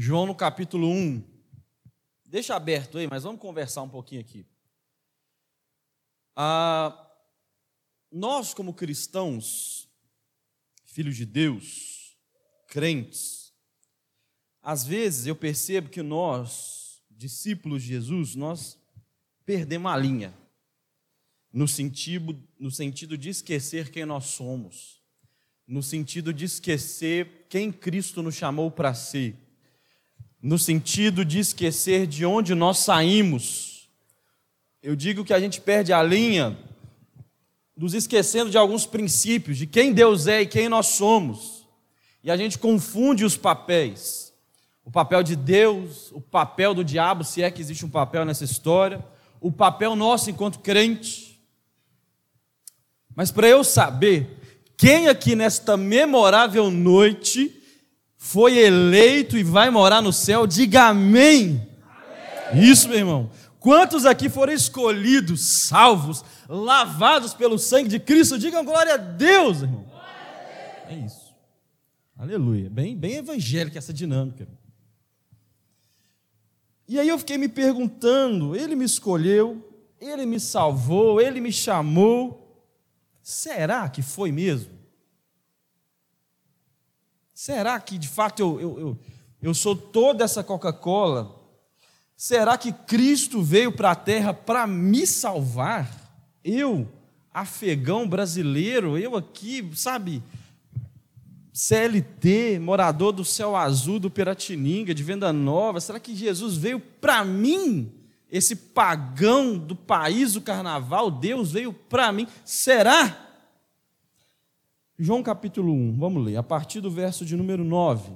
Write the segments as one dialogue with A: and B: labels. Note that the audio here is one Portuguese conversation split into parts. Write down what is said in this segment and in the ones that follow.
A: João no capítulo 1. Deixa aberto aí, mas vamos conversar um pouquinho aqui. Ah, nós, como cristãos, filhos de Deus, crentes, às vezes eu percebo que nós, discípulos de Jesus, nós perdemos a linha, no sentido, no sentido de esquecer quem nós somos, no sentido de esquecer quem Cristo nos chamou para ser, no sentido de esquecer de onde nós saímos. Eu digo que a gente perde a linha nos esquecendo de alguns princípios, de quem Deus é e quem nós somos. E a gente confunde os papéis. O papel de Deus, o papel do diabo, se é que existe um papel nessa história, o papel nosso enquanto crente. Mas para eu saber quem aqui nesta memorável noite foi eleito e vai morar no céu, diga amém. amém. Isso, meu irmão. Quantos aqui foram escolhidos, salvos, lavados pelo sangue de Cristo? Digam glória a Deus, irmão. É isso. Aleluia. Bem, bem evangélica essa dinâmica. E aí eu fiquei me perguntando: ele me escolheu, ele me salvou, ele me chamou. Será que foi mesmo? Será que de fato eu, eu, eu, eu sou toda essa Coca-Cola? Será que Cristo veio para a terra para me salvar? Eu, afegão brasileiro, eu aqui, sabe, CLT, morador do céu azul do Piratininga, de Venda Nova, será que Jesus veio para mim? Esse pagão do país do carnaval, Deus veio para mim? Será? João capítulo 1, vamos ler, a partir do verso de número 9.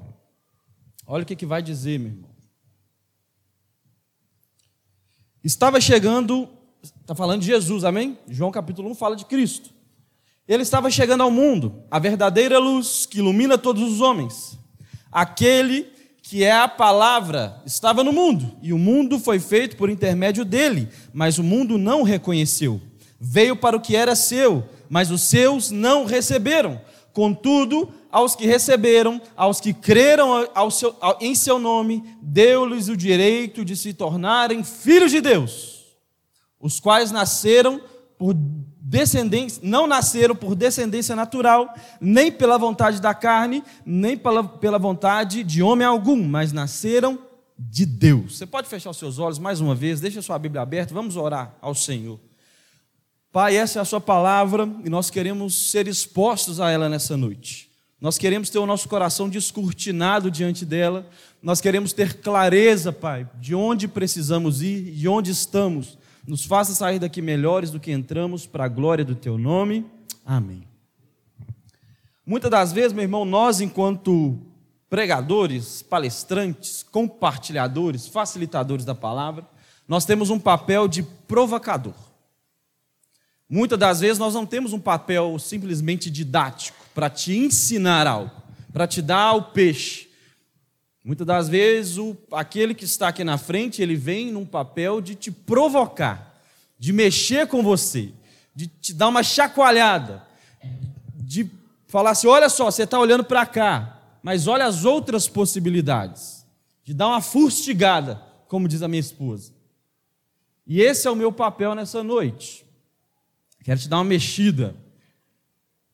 A: Olha o que, que vai dizer, meu irmão. Estava chegando, está falando de Jesus, amém? João capítulo 1 fala de Cristo. Ele estava chegando ao mundo, a verdadeira luz que ilumina todos os homens. Aquele que é a palavra estava no mundo, e o mundo foi feito por intermédio dele, mas o mundo não o reconheceu. Veio para o que era seu, mas os seus não receberam. Contudo, aos que receberam, aos que creram ao seu, ao, em seu nome, deu-lhes o direito de se tornarem filhos de Deus, os quais nasceram por descendência, não nasceram por descendência natural, nem pela vontade da carne, nem pela, pela vontade de homem algum, mas nasceram de Deus. Você pode fechar os seus olhos mais uma vez, deixa a sua Bíblia aberta, vamos orar ao Senhor. Pai, essa é a Sua palavra e nós queremos ser expostos a ela nessa noite. Nós queremos ter o nosso coração descortinado diante dela. Nós queremos ter clareza, Pai, de onde precisamos ir e onde estamos. Nos faça sair daqui melhores do que entramos, para a glória do Teu nome. Amém. Muitas das vezes, meu irmão, nós, enquanto pregadores, palestrantes, compartilhadores, facilitadores da palavra, nós temos um papel de provocador. Muitas das vezes nós não temos um papel simplesmente didático para te ensinar algo, para te dar o peixe. Muitas das vezes o, aquele que está aqui na frente, ele vem num papel de te provocar, de mexer com você, de te dar uma chacoalhada, de falar assim: olha só, você está olhando para cá, mas olha as outras possibilidades, de dar uma fustigada, como diz a minha esposa. E esse é o meu papel nessa noite. Quero te dar uma mexida,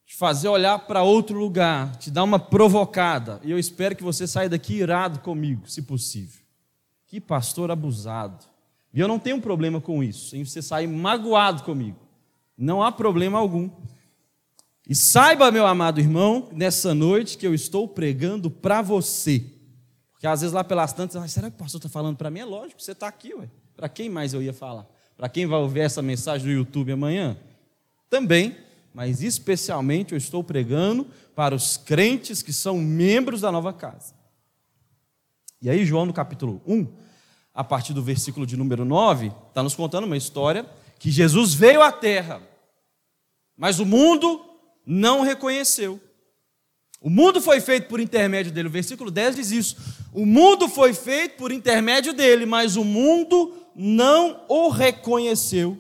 A: te fazer olhar para outro lugar, te dar uma provocada. E eu espero que você saia daqui irado comigo, se possível. Que pastor abusado. E eu não tenho problema com isso, em você sair magoado comigo. Não há problema algum. E saiba, meu amado irmão, nessa noite que eu estou pregando para você. Porque às vezes lá pelas tantas, será que o pastor está falando para mim? É lógico, você está aqui, ué. Para quem mais eu ia falar? Para quem vai ouvir essa mensagem no YouTube amanhã? Também, mas especialmente eu estou pregando para os crentes que são membros da nova casa. E aí, João, no capítulo 1, a partir do versículo de número 9, está nos contando uma história que Jesus veio à terra, mas o mundo não reconheceu. O mundo foi feito por intermédio dele. O versículo 10 diz isso. O mundo foi feito por intermédio dele, mas o mundo não o reconheceu.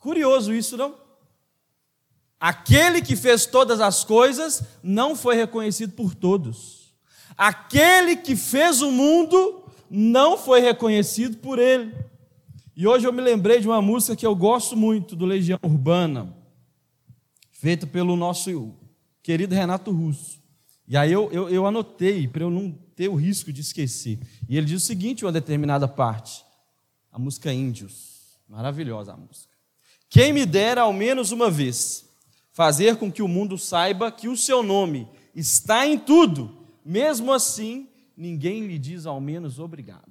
A: Curioso isso, não? Aquele que fez todas as coisas não foi reconhecido por todos. Aquele que fez o mundo não foi reconhecido por ele. E hoje eu me lembrei de uma música que eu gosto muito, do Legião Urbana, feita pelo nosso querido Renato Russo. E aí eu, eu, eu anotei, para eu não ter o risco de esquecer. E ele diz o seguinte, uma determinada parte, a música Índios, maravilhosa a música. Quem me dera ao menos uma vez fazer com que o mundo saiba que o seu nome está em tudo, mesmo assim, ninguém lhe diz ao menos obrigado.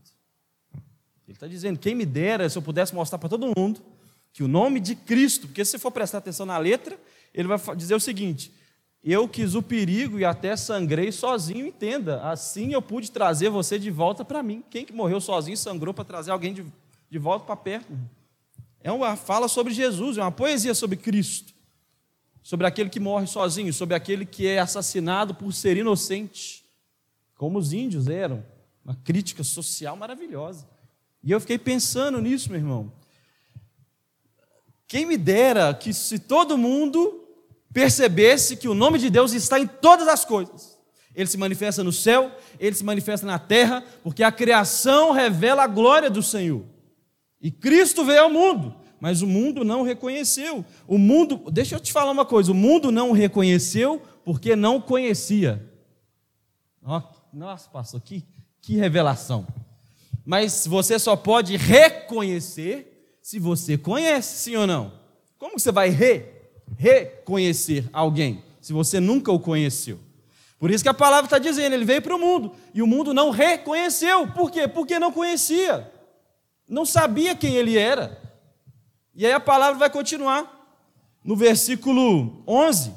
A: Ele está dizendo: quem me dera se eu pudesse mostrar para todo mundo que o nome de Cristo, porque se você for prestar atenção na letra, ele vai dizer o seguinte: eu quis o perigo e até sangrei sozinho, entenda. Assim eu pude trazer você de volta para mim. Quem que morreu sozinho sangrou para trazer alguém de, de volta para perto? É uma fala sobre Jesus, é uma poesia sobre Cristo, sobre aquele que morre sozinho, sobre aquele que é assassinado por ser inocente, como os índios eram. Uma crítica social maravilhosa. E eu fiquei pensando nisso, meu irmão. Quem me dera que se todo mundo percebesse que o nome de Deus está em todas as coisas. Ele se manifesta no céu, ele se manifesta na terra, porque a criação revela a glória do Senhor. E Cristo veio ao mundo, mas o mundo não reconheceu. O mundo, deixa eu te falar uma coisa, o mundo não reconheceu porque não conhecia. Nossa, pastor, que, que revelação. Mas você só pode reconhecer se você conhece, sim ou não? Como você vai re, reconhecer alguém se você nunca o conheceu? Por isso que a palavra está dizendo, ele veio para o mundo e o mundo não reconheceu. Por quê? Porque não conhecia, não sabia quem ele era. E aí a palavra vai continuar. No versículo 11,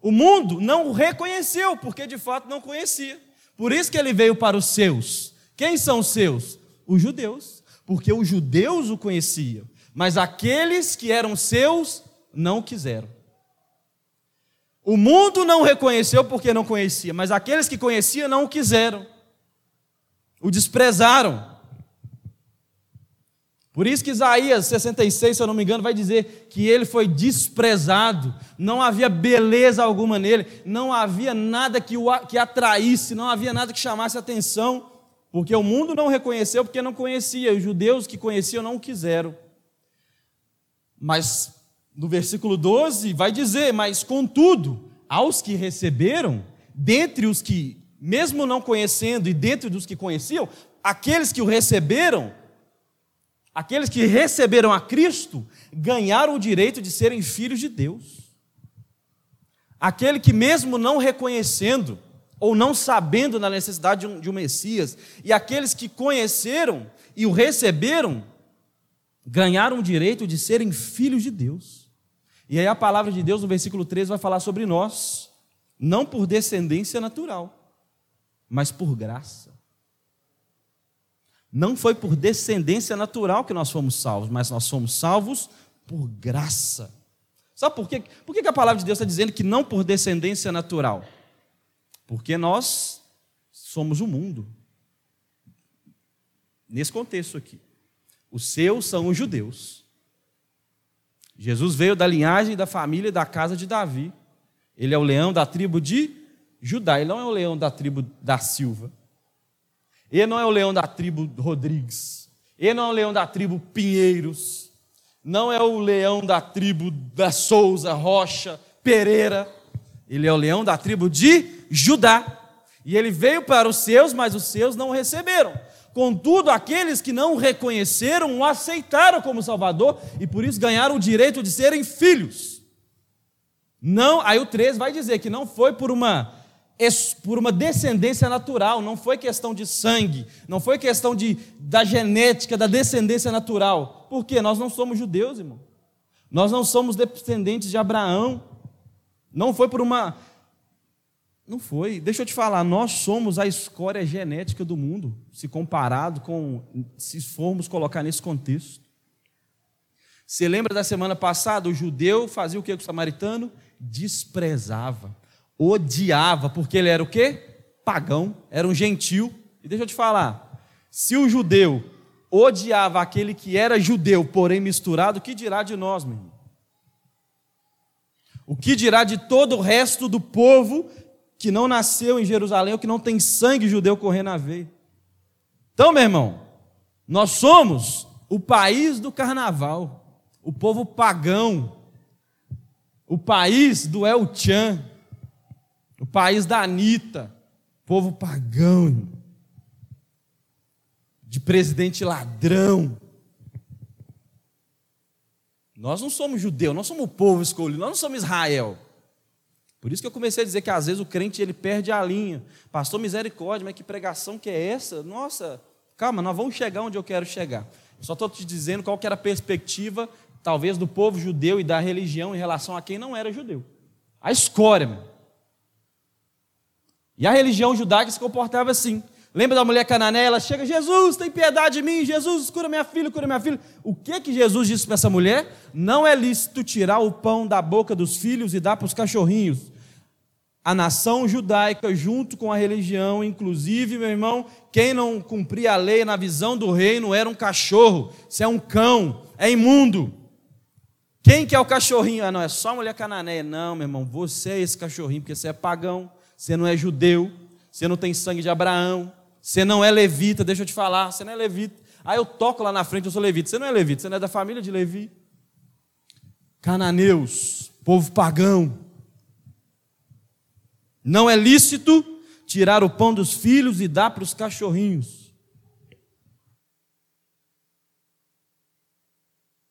A: o mundo não o reconheceu, porque de fato não conhecia. Por isso que ele veio para os seus. Quem são os seus? Os judeus, porque os judeus o conheciam, mas aqueles que eram seus não quiseram. O mundo não reconheceu porque não conhecia, mas aqueles que conheciam não o quiseram, o desprezaram. Por isso que Isaías 66, se eu não me engano, vai dizer que ele foi desprezado, não havia beleza alguma nele, não havia nada que o que atraísse, não havia nada que chamasse atenção. Porque o mundo não reconheceu porque não conhecia, os judeus que conheciam não quiseram. Mas no versículo 12 vai dizer: Mas contudo, aos que receberam, dentre os que, mesmo não conhecendo e dentre dos que conheciam, aqueles que o receberam, aqueles que receberam a Cristo, ganharam o direito de serem filhos de Deus. Aquele que, mesmo não reconhecendo, ou não sabendo da necessidade de um, de um Messias, e aqueles que conheceram e o receberam, ganharam o direito de serem filhos de Deus. E aí a palavra de Deus no versículo 13 vai falar sobre nós, não por descendência natural, mas por graça. Não foi por descendência natural que nós fomos salvos, mas nós fomos salvos por graça. Sabe por quê? Por que a palavra de Deus está dizendo que não por descendência natural? Porque nós somos o mundo. Nesse contexto aqui. Os seus são os judeus. Jesus veio da linhagem da família da casa de Davi. Ele é o leão da tribo de Judá. Ele não é o leão da tribo da Silva. Ele não é o leão da tribo Rodrigues. Ele não é o leão da tribo Pinheiros. Não é o leão da tribo da Souza, Rocha, Pereira. Ele é o leão da tribo de Judá. E ele veio para os seus, mas os seus não o receberam. Contudo, aqueles que não o reconheceram o aceitaram como Salvador e por isso ganharam o direito de serem filhos. Não, aí o 13 vai dizer que não foi por uma por uma descendência natural, não foi questão de sangue, não foi questão de, da genética, da descendência natural. Porque nós não somos judeus, irmão. Nós não somos descendentes de Abraão. Não foi por uma não foi. Deixa eu te falar, nós somos a escória genética do mundo, se comparado com, se formos colocar nesse contexto. Você lembra da semana passada? O judeu fazia o que com o samaritano? Desprezava, odiava, porque ele era o quê? Pagão, era um gentil. E deixa eu te falar, se o judeu odiava aquele que era judeu, porém misturado, o que dirá de nós, meu irmão? O que dirá de todo o resto do povo que não nasceu em Jerusalém ou que não tem sangue judeu correndo na veia. Então, meu irmão, nós somos o país do carnaval, o povo pagão, o país do El Chan, o país da Anitta, povo pagão, de presidente ladrão. Nós não somos judeu, nós somos o povo escolhido, nós não somos Israel. Por isso que eu comecei a dizer que às vezes o crente ele perde a linha. Pastor, misericórdia, mas que pregação que é essa? Nossa, calma, nós vamos chegar onde eu quero chegar. só estou te dizendo qual que era a perspectiva, talvez, do povo judeu e da religião em relação a quem não era judeu. A escória, meu. E a religião judaica se comportava assim. Lembra da mulher canané? Ela chega, Jesus, tem piedade de mim, Jesus, cura minha filha, cura minha filha. O que que Jesus disse para essa mulher? Não é lícito tirar o pão da boca dos filhos e dar para os cachorrinhos. A nação judaica, junto com a religião, inclusive, meu irmão, quem não cumpria a lei na visão do reino era um cachorro, se é um cão, é imundo. Quem que é o cachorrinho? Ah, não, é só a mulher canané. Não, meu irmão, você é esse cachorrinho, porque você é pagão, você não é judeu, você não tem sangue de Abraão, você não é levita, deixa eu te falar, você não é levita. Aí eu toco lá na frente, eu sou levita. Você não é levita, você não é da família de Levi. Cananeus, povo pagão. Não é lícito tirar o pão dos filhos e dar para os cachorrinhos.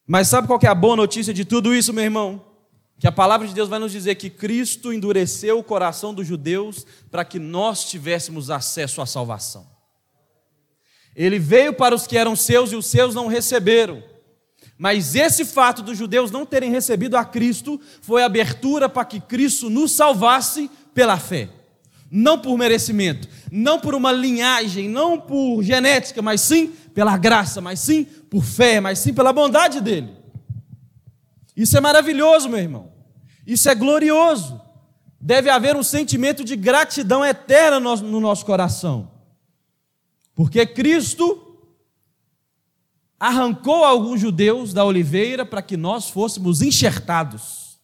A: Mas sabe qual é a boa notícia de tudo isso, meu irmão? Que a palavra de Deus vai nos dizer que Cristo endureceu o coração dos judeus para que nós tivéssemos acesso à salvação. Ele veio para os que eram seus e os seus não receberam. Mas esse fato dos judeus não terem recebido a Cristo foi abertura para que Cristo nos salvasse pela fé. Não por merecimento, não por uma linhagem, não por genética, mas sim pela graça, mas sim por fé, mas sim pela bondade dele. Isso é maravilhoso, meu irmão. Isso é glorioso. Deve haver um sentimento de gratidão eterna no nosso coração. Porque Cristo arrancou alguns judeus da oliveira para que nós fôssemos enxertados.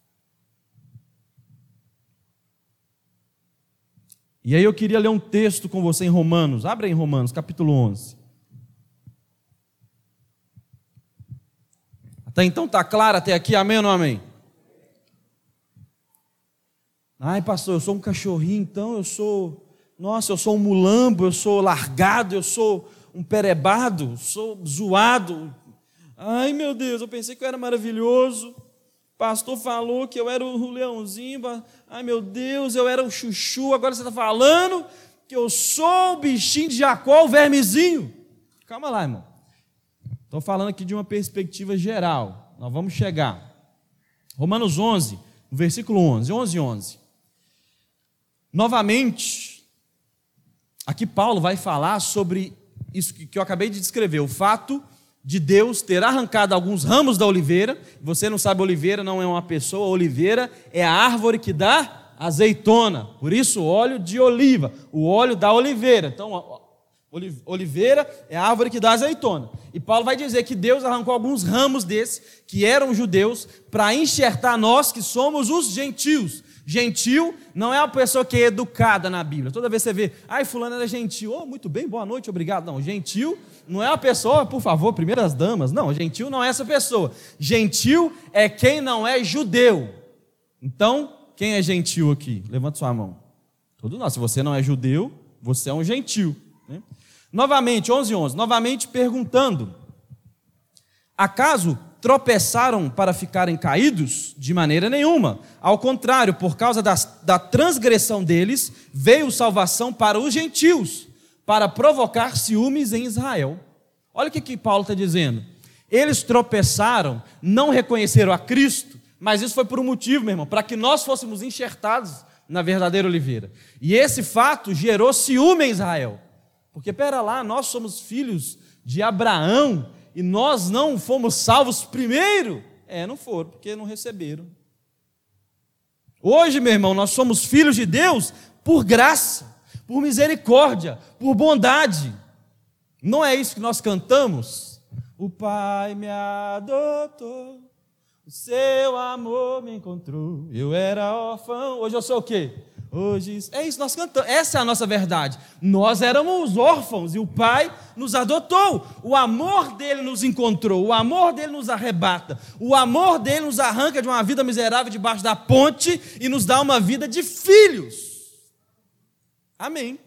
A: E aí eu queria ler um texto com você em Romanos. Abra em Romanos, capítulo 11. Até então está claro até aqui, amém ou não amém? Ai, pastor, eu sou um cachorrinho, então eu sou, nossa, eu sou um mulambo, eu sou largado, eu sou um perebado, sou zoado. Ai, meu Deus, eu pensei que eu era maravilhoso. Pastor falou que eu era o leãozinho. Ai, meu Deus, eu era o chuchu. Agora você está falando que eu sou o bichinho de Jacó, o vermezinho. Calma lá, irmão. Estou falando aqui de uma perspectiva geral. Nós vamos chegar. Romanos 11, versículo 11. 11, 11. Novamente, aqui Paulo vai falar sobre isso que eu acabei de descrever, o fato de Deus ter arrancado alguns ramos da oliveira. Você não sabe, oliveira não é uma pessoa, oliveira é a árvore que dá azeitona. Por isso, óleo de oliva, o óleo da oliveira. Então, Oliveira é a árvore que dá azeitona. E Paulo vai dizer que Deus arrancou alguns ramos desses, que eram judeus, para enxertar nós que somos os gentios. Gentil não é uma pessoa que é educada na Bíblia. Toda vez você vê, ai, fulano era gentil, oh, muito bem, boa noite, obrigado. Não, gentil não é uma pessoa, por favor, primeiras damas. Não, gentil não é essa pessoa. Gentil é quem não é judeu. Então, quem é gentil aqui? Levanta sua mão. Todos nós. Se você não é judeu, você é um gentil. Novamente, 11, 11. Novamente perguntando: acaso tropeçaram para ficarem caídos? De maneira nenhuma. Ao contrário, por causa da transgressão deles, veio salvação para os gentios, para provocar ciúmes em Israel. Olha o que, que Paulo está dizendo. Eles tropeçaram, não reconheceram a Cristo, mas isso foi por um motivo, meu irmão, para que nós fôssemos enxertados na verdadeira oliveira. E esse fato gerou ciúme em Israel. Porque, pera lá, nós somos filhos de Abraão e nós não fomos salvos primeiro? É, não foram, porque não receberam. Hoje, meu irmão, nós somos filhos de Deus por graça, por misericórdia, por bondade. Não é isso que nós cantamos? O Pai me adotou, o seu amor me encontrou. Eu era órfão, hoje eu sou o quê? Hoje, é isso, nós cantamos. Essa é a nossa verdade. Nós éramos órfãos e o Pai nos adotou. O amor dele nos encontrou, o amor dele nos arrebata, o amor dele nos arranca de uma vida miserável debaixo da ponte e nos dá uma vida de filhos. Amém.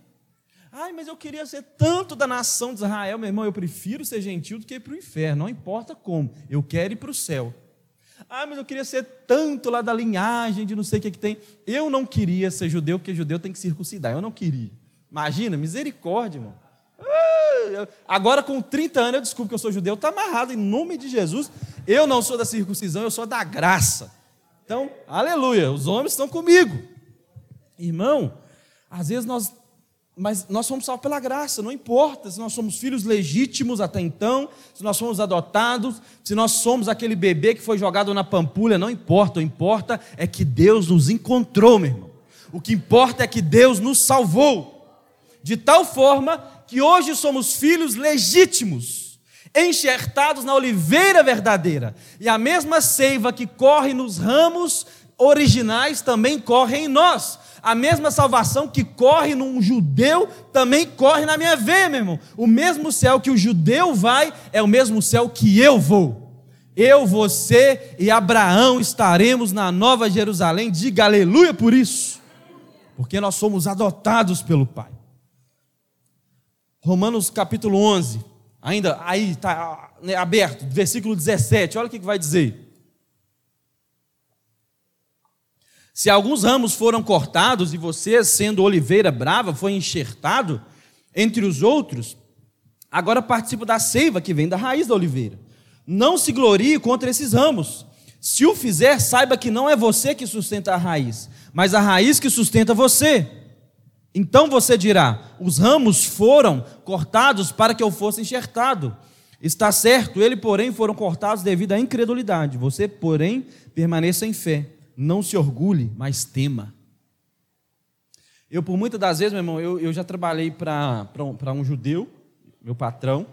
A: Ai, mas eu queria ser tanto da nação de Israel, meu irmão. Eu prefiro ser gentil do que ir para o inferno, não importa como. Eu quero ir para o céu. Ah, mas eu queria ser tanto lá da linhagem de não sei o que, que tem. Eu não queria ser judeu, porque judeu tem que circuncidar. Eu não queria. Imagina, misericórdia, irmão. Ah, agora, com 30 anos, eu descubro que eu sou judeu. Está amarrado em nome de Jesus. Eu não sou da circuncisão, eu sou da graça. Então, aleluia, os homens estão comigo. Irmão, às vezes nós mas nós somos salvos pela graça, não importa se nós somos filhos legítimos até então, se nós somos adotados, se nós somos aquele bebê que foi jogado na pampulha, não importa, o que importa é que Deus nos encontrou, meu irmão. O que importa é que Deus nos salvou, de tal forma que hoje somos filhos legítimos, enxertados na oliveira verdadeira, e a mesma seiva que corre nos ramos originais também corre em nós a mesma salvação que corre num judeu também corre na minha veia, meu irmão. O mesmo céu que o judeu vai é o mesmo céu que eu vou. Eu, você e Abraão estaremos na Nova Jerusalém. Diga aleluia por isso, porque nós somos adotados pelo Pai. Romanos capítulo 11, ainda aí está né, aberto, versículo 17, olha o que vai dizer. Se alguns ramos foram cortados e você, sendo oliveira brava, foi enxertado entre os outros, agora participa da seiva que vem da raiz da oliveira. Não se glorie contra esses ramos. Se o fizer, saiba que não é você que sustenta a raiz, mas a raiz que sustenta você. Então você dirá: os ramos foram cortados para que eu fosse enxertado. Está certo, ele, porém, foram cortados devido à incredulidade. Você, porém, permaneça em fé não se orgulhe, mas tema. Eu, por muitas das vezes, meu irmão, eu, eu já trabalhei para um, um judeu, meu patrão,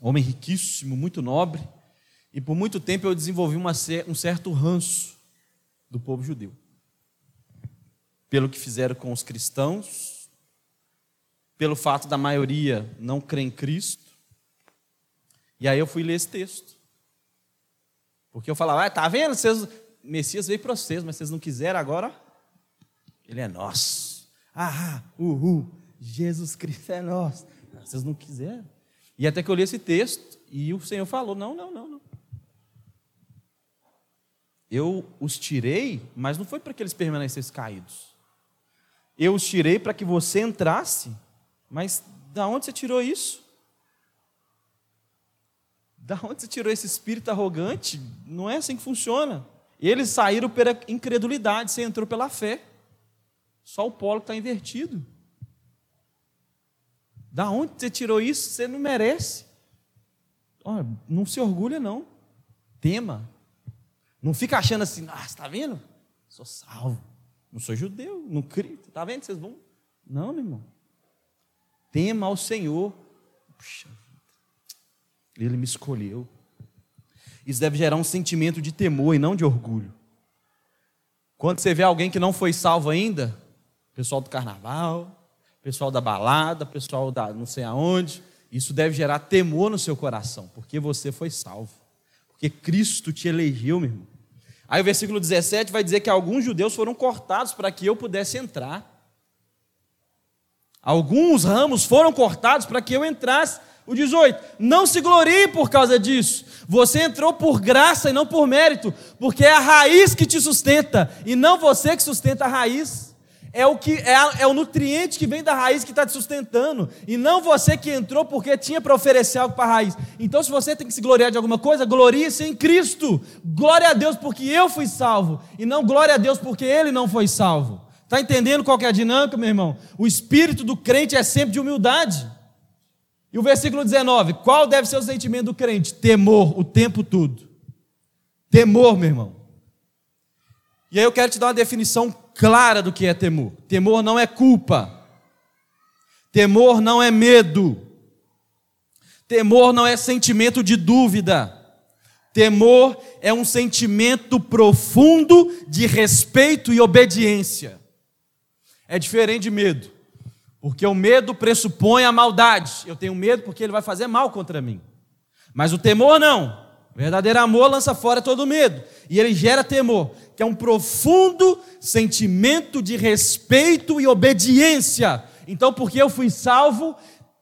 A: homem riquíssimo, muito nobre, e por muito tempo eu desenvolvi uma, um certo ranço do povo judeu. Pelo que fizeram com os cristãos, pelo fato da maioria não crer em Cristo. E aí eu fui ler esse texto. Porque eu falava, ah, tá vendo? Vocês, Messias veio para vocês, mas vocês não quiseram agora, ele é nosso. Ah, uhul, Jesus Cristo é nosso. Vocês não quiseram. E até que eu li esse texto e o Senhor falou: não, não, não, não. Eu os tirei, mas não foi para que eles permanecessem caídos. Eu os tirei para que você entrasse, mas da onde você tirou isso? Da onde você tirou esse espírito arrogante? Não é assim que funciona. Eles saíram pela incredulidade, você entrou pela fé. Só o polo está invertido. Da onde você tirou isso? Você não merece. Olha, não se orgulha, não. Tema. Não fica achando assim, ah, está vendo? Sou salvo. Não sou judeu, não crio. Está vendo? Vocês vão. Não, meu irmão. Tema ao Senhor. Puxa vida. Ele me escolheu. Isso deve gerar um sentimento de temor e não de orgulho. Quando você vê alguém que não foi salvo ainda, pessoal do carnaval, pessoal da balada, pessoal da não sei aonde, isso deve gerar temor no seu coração, porque você foi salvo. Porque Cristo te elegeu, meu irmão. Aí o versículo 17 vai dizer que alguns judeus foram cortados para que eu pudesse entrar. Alguns ramos foram cortados para que eu entrasse. O 18, não se glorie por causa disso. Você entrou por graça e não por mérito, porque é a raiz que te sustenta e não você que sustenta a raiz. É o, que, é, é o nutriente que vem da raiz que está te sustentando, e não você que entrou porque tinha para oferecer algo para a raiz. Então, se você tem que se gloriar de alguma coisa, glorie-se em Cristo. Glória a Deus porque eu fui salvo, e não glória a Deus porque ele não foi salvo. Está entendendo qual é a dinâmica, meu irmão? O espírito do crente é sempre de humildade. E o versículo 19: qual deve ser o sentimento do crente? Temor o tempo todo. Temor, meu irmão. E aí eu quero te dar uma definição clara do que é temor. Temor não é culpa. Temor não é medo. Temor não é sentimento de dúvida. Temor é um sentimento profundo de respeito e obediência. É diferente de medo. Porque o medo pressupõe a maldade. Eu tenho medo porque ele vai fazer mal contra mim. Mas o temor não. O verdadeiro amor lança fora todo medo. E ele gera temor, que é um profundo sentimento de respeito e obediência. Então, porque eu fui salvo,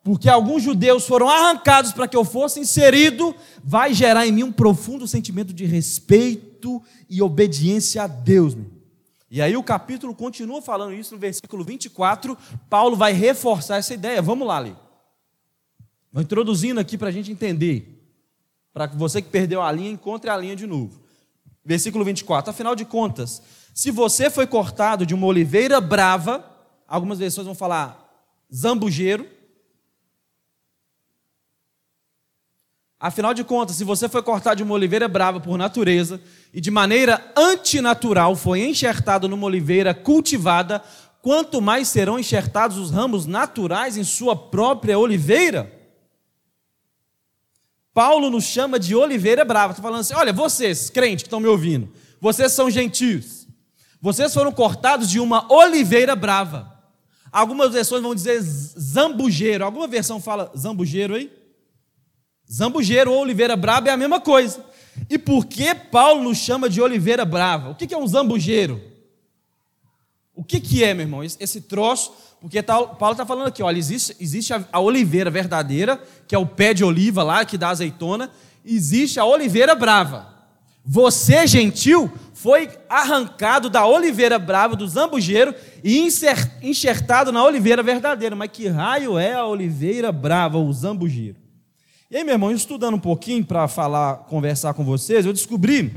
A: porque alguns judeus foram arrancados para que eu fosse inserido, vai gerar em mim um profundo sentimento de respeito e obediência a Deus. Meu. E aí o capítulo continua falando isso no versículo 24. Paulo vai reforçar essa ideia. Vamos lá, ali. Vou introduzindo aqui para a gente entender. Para que você que perdeu a linha, encontre a linha de novo. Versículo 24. Afinal de contas, se você foi cortado de uma oliveira brava, algumas versões vão falar zambujeiro. Afinal de contas, se você foi cortado de uma oliveira brava por natureza e de maneira antinatural foi enxertado numa oliveira cultivada, quanto mais serão enxertados os ramos naturais em sua própria oliveira? Paulo nos chama de oliveira brava. Está falando assim: olha, vocês, crentes que estão me ouvindo, vocês são gentios. Vocês foram cortados de uma oliveira brava. Algumas versões vão dizer zambujeiro. Alguma versão fala zambujeiro aí? Zambujeiro ou oliveira brava é a mesma coisa. E por que Paulo nos chama de oliveira brava? O que é um zambujeiro? O que é, meu irmão? Esse troço, porque Paulo está falando aqui, olha, existe, existe a oliveira verdadeira, que é o pé de oliva lá, que dá azeitona, existe a oliveira brava. Você, gentil, foi arrancado da oliveira brava, do zambujeiro, e enxertado na oliveira verdadeira. Mas que raio é a oliveira brava, o zambujeiro? E aí, meu irmão, estudando um pouquinho para falar, conversar com vocês, eu descobri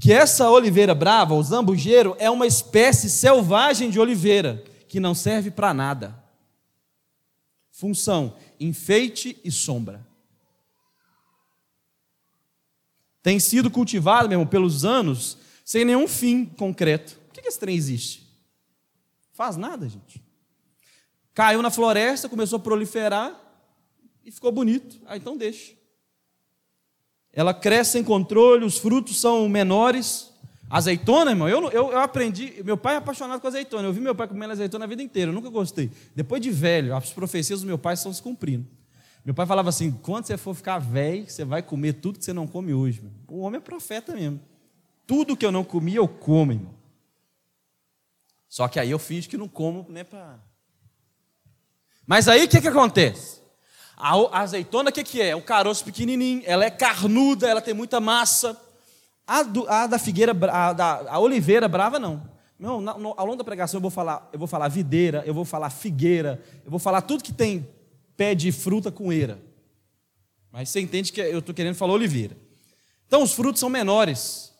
A: que essa oliveira brava, o zambujeiro, é uma espécie selvagem de oliveira que não serve para nada. Função: enfeite e sombra. Tem sido cultivado, meu irmão, pelos anos, sem nenhum fim concreto. Por que esse trem existe? Faz nada, gente. Caiu na floresta, começou a proliferar, e ficou bonito. Ah, então deixa. Ela cresce sem controle, os frutos são menores. Azeitona, irmão, eu, eu, eu, aprendi. Meu pai é apaixonado com azeitona. Eu vi meu pai comendo azeitona a vida inteira, eu nunca gostei. Depois de velho, as profecias do meu pai estão se cumprindo. Meu pai falava assim: quando você for ficar velho, você vai comer tudo que você não come hoje. Meu. O homem é profeta mesmo. Tudo que eu não comi, eu como, irmão. Só que aí eu fiz que não como, né? Pra... Mas aí o que, que acontece? A azeitona, o que, que é? Um caroço pequenininho, ela é carnuda, ela tem muita massa. A, do, a da figueira, a, da, a oliveira brava, não. Não, no, ao longo da pregação eu vou falar, eu vou falar videira, eu vou falar figueira, eu vou falar tudo que tem pé de fruta com eira. Mas você entende que eu estou querendo falar oliveira. Então os frutos são menores.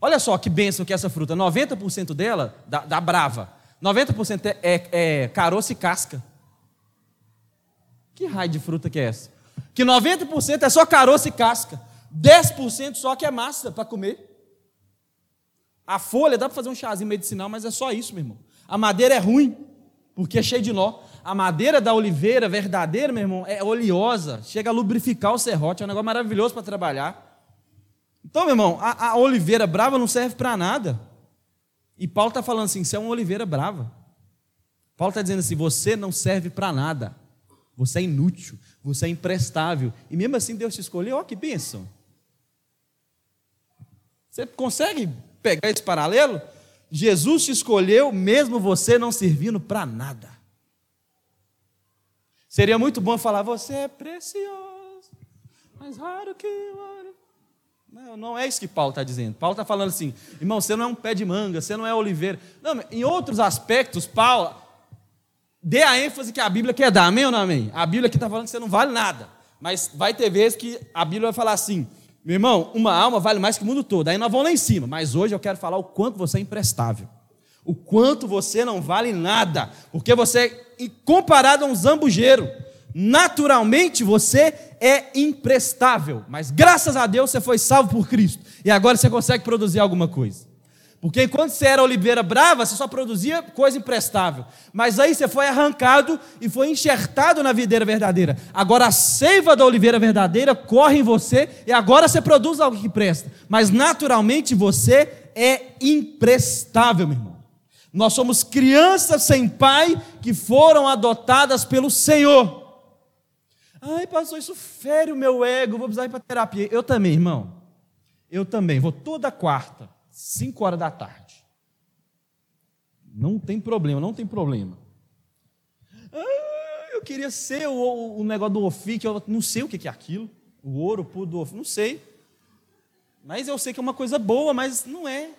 A: Olha só que bênção que é essa fruta. 90% dela, da, da brava, 90% é, é, é caroço e casca. Que raio de fruta que é essa? Que 90% é só caroço e casca. 10% só que é massa para comer. A folha dá para fazer um chazinho medicinal, mas é só isso, meu irmão. A madeira é ruim, porque é cheia de nó. A madeira da oliveira verdadeira, meu irmão, é oleosa, chega a lubrificar o serrote, é um negócio maravilhoso para trabalhar. Então, meu irmão, a, a oliveira brava não serve para nada. E Paulo está falando assim: você é uma oliveira brava. Paulo está dizendo assim: você não serve para nada. Você é inútil, você é imprestável. E mesmo assim Deus te escolheu, ó que bênção. Você consegue pegar esse paralelo? Jesus te escolheu, mesmo você não servindo para nada. Seria muito bom falar, você é precioso, mais raro que ouro. Não, não é isso que Paulo está dizendo. Paulo está falando assim, irmão, você não é um pé de manga, você não é oliveira. Não, em outros aspectos, Paulo, dê a ênfase que a Bíblia quer dar, amém ou não amém? A Bíblia aqui está falando que você não vale nada, mas vai ter vezes que a Bíblia vai falar assim, meu irmão, uma alma vale mais que o mundo todo, aí nós vamos lá em cima, mas hoje eu quero falar o quanto você é imprestável, o quanto você não vale nada, porque você é comparado a um zambujeiro, naturalmente você é imprestável, mas graças a Deus você foi salvo por Cristo, e agora você consegue produzir alguma coisa. Porque enquanto você era oliveira brava, você só produzia coisa imprestável. Mas aí você foi arrancado e foi enxertado na videira verdadeira. Agora a seiva da oliveira verdadeira corre em você e agora você produz algo que presta. Mas naturalmente você é imprestável, meu irmão. Nós somos crianças sem pai que foram adotadas pelo Senhor. Ai, pastor, isso fere o meu ego, vou precisar ir para terapia. Eu também, irmão. Eu também. Vou toda quarta, 5 horas da tarde. Não tem problema, não tem problema. Ah, eu queria ser o, o negócio do OFI, eu não sei o que é aquilo. O ouro puro do OFI, não sei. Mas eu sei que é uma coisa boa, mas não é.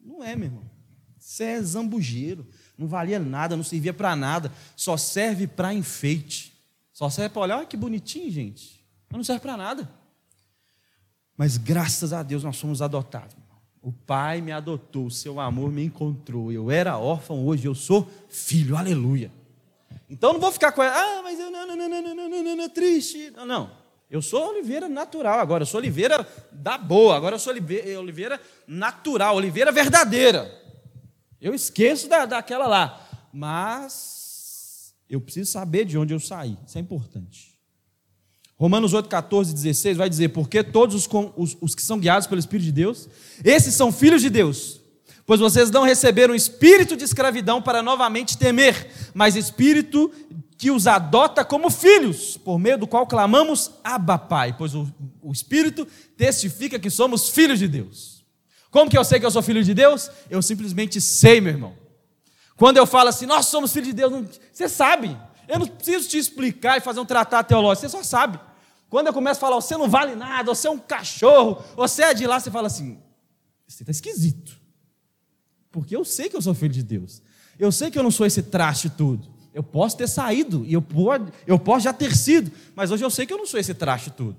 A: Não é, meu irmão. Isso é zambujeiro. Não valia nada, não servia para nada. Só serve para enfeite. Só serve para olhar, olha que bonitinho, gente. Mas não serve para nada. Mas graças a Deus nós somos adotados. O Pai me adotou, o seu amor me encontrou. Eu era órfão, hoje eu sou filho, aleluia. Então não vou ficar com ela, ah, mas eu não, não, não, não, não, não, não, não triste. Não, não. Eu sou oliveira natural agora, eu sou oliveira da boa, agora eu sou eh, oliveira natural, oliveira verdadeira. Eu esqueço da, daquela lá, mas eu preciso saber de onde eu saí, isso é importante. Romanos 8, 14, 16 vai dizer: Porque todos os, os, os que são guiados pelo Espírito de Deus, esses são filhos de Deus. Pois vocês não receberam espírito de escravidão para novamente temer, mas espírito que os adota como filhos, por meio do qual clamamos Abba Pai, pois o, o Espírito testifica que somos filhos de Deus. Como que eu sei que eu sou filho de Deus? Eu simplesmente sei, meu irmão. Quando eu falo assim, nós somos filhos de Deus, não... você sabe. Eu não preciso te explicar e fazer um tratado teológico, você só sabe. Quando eu começo a falar, você não vale nada, você é um cachorro, você é de lá, você fala assim, você está esquisito. Porque eu sei que eu sou filho de Deus. Eu sei que eu não sou esse traste tudo. Eu posso ter saído, e eu, pode, eu posso já ter sido, mas hoje eu sei que eu não sou esse traste tudo.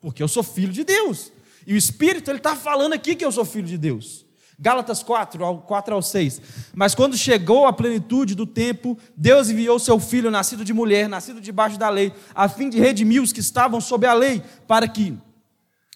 A: Porque eu sou filho de Deus. E o Espírito, ele está falando aqui que eu sou filho de Deus. Gálatas 4, 4 ao 6. Mas quando chegou a plenitude do tempo, Deus enviou seu filho, nascido de mulher, nascido debaixo da lei, a fim de redimir os que estavam sob a lei, para que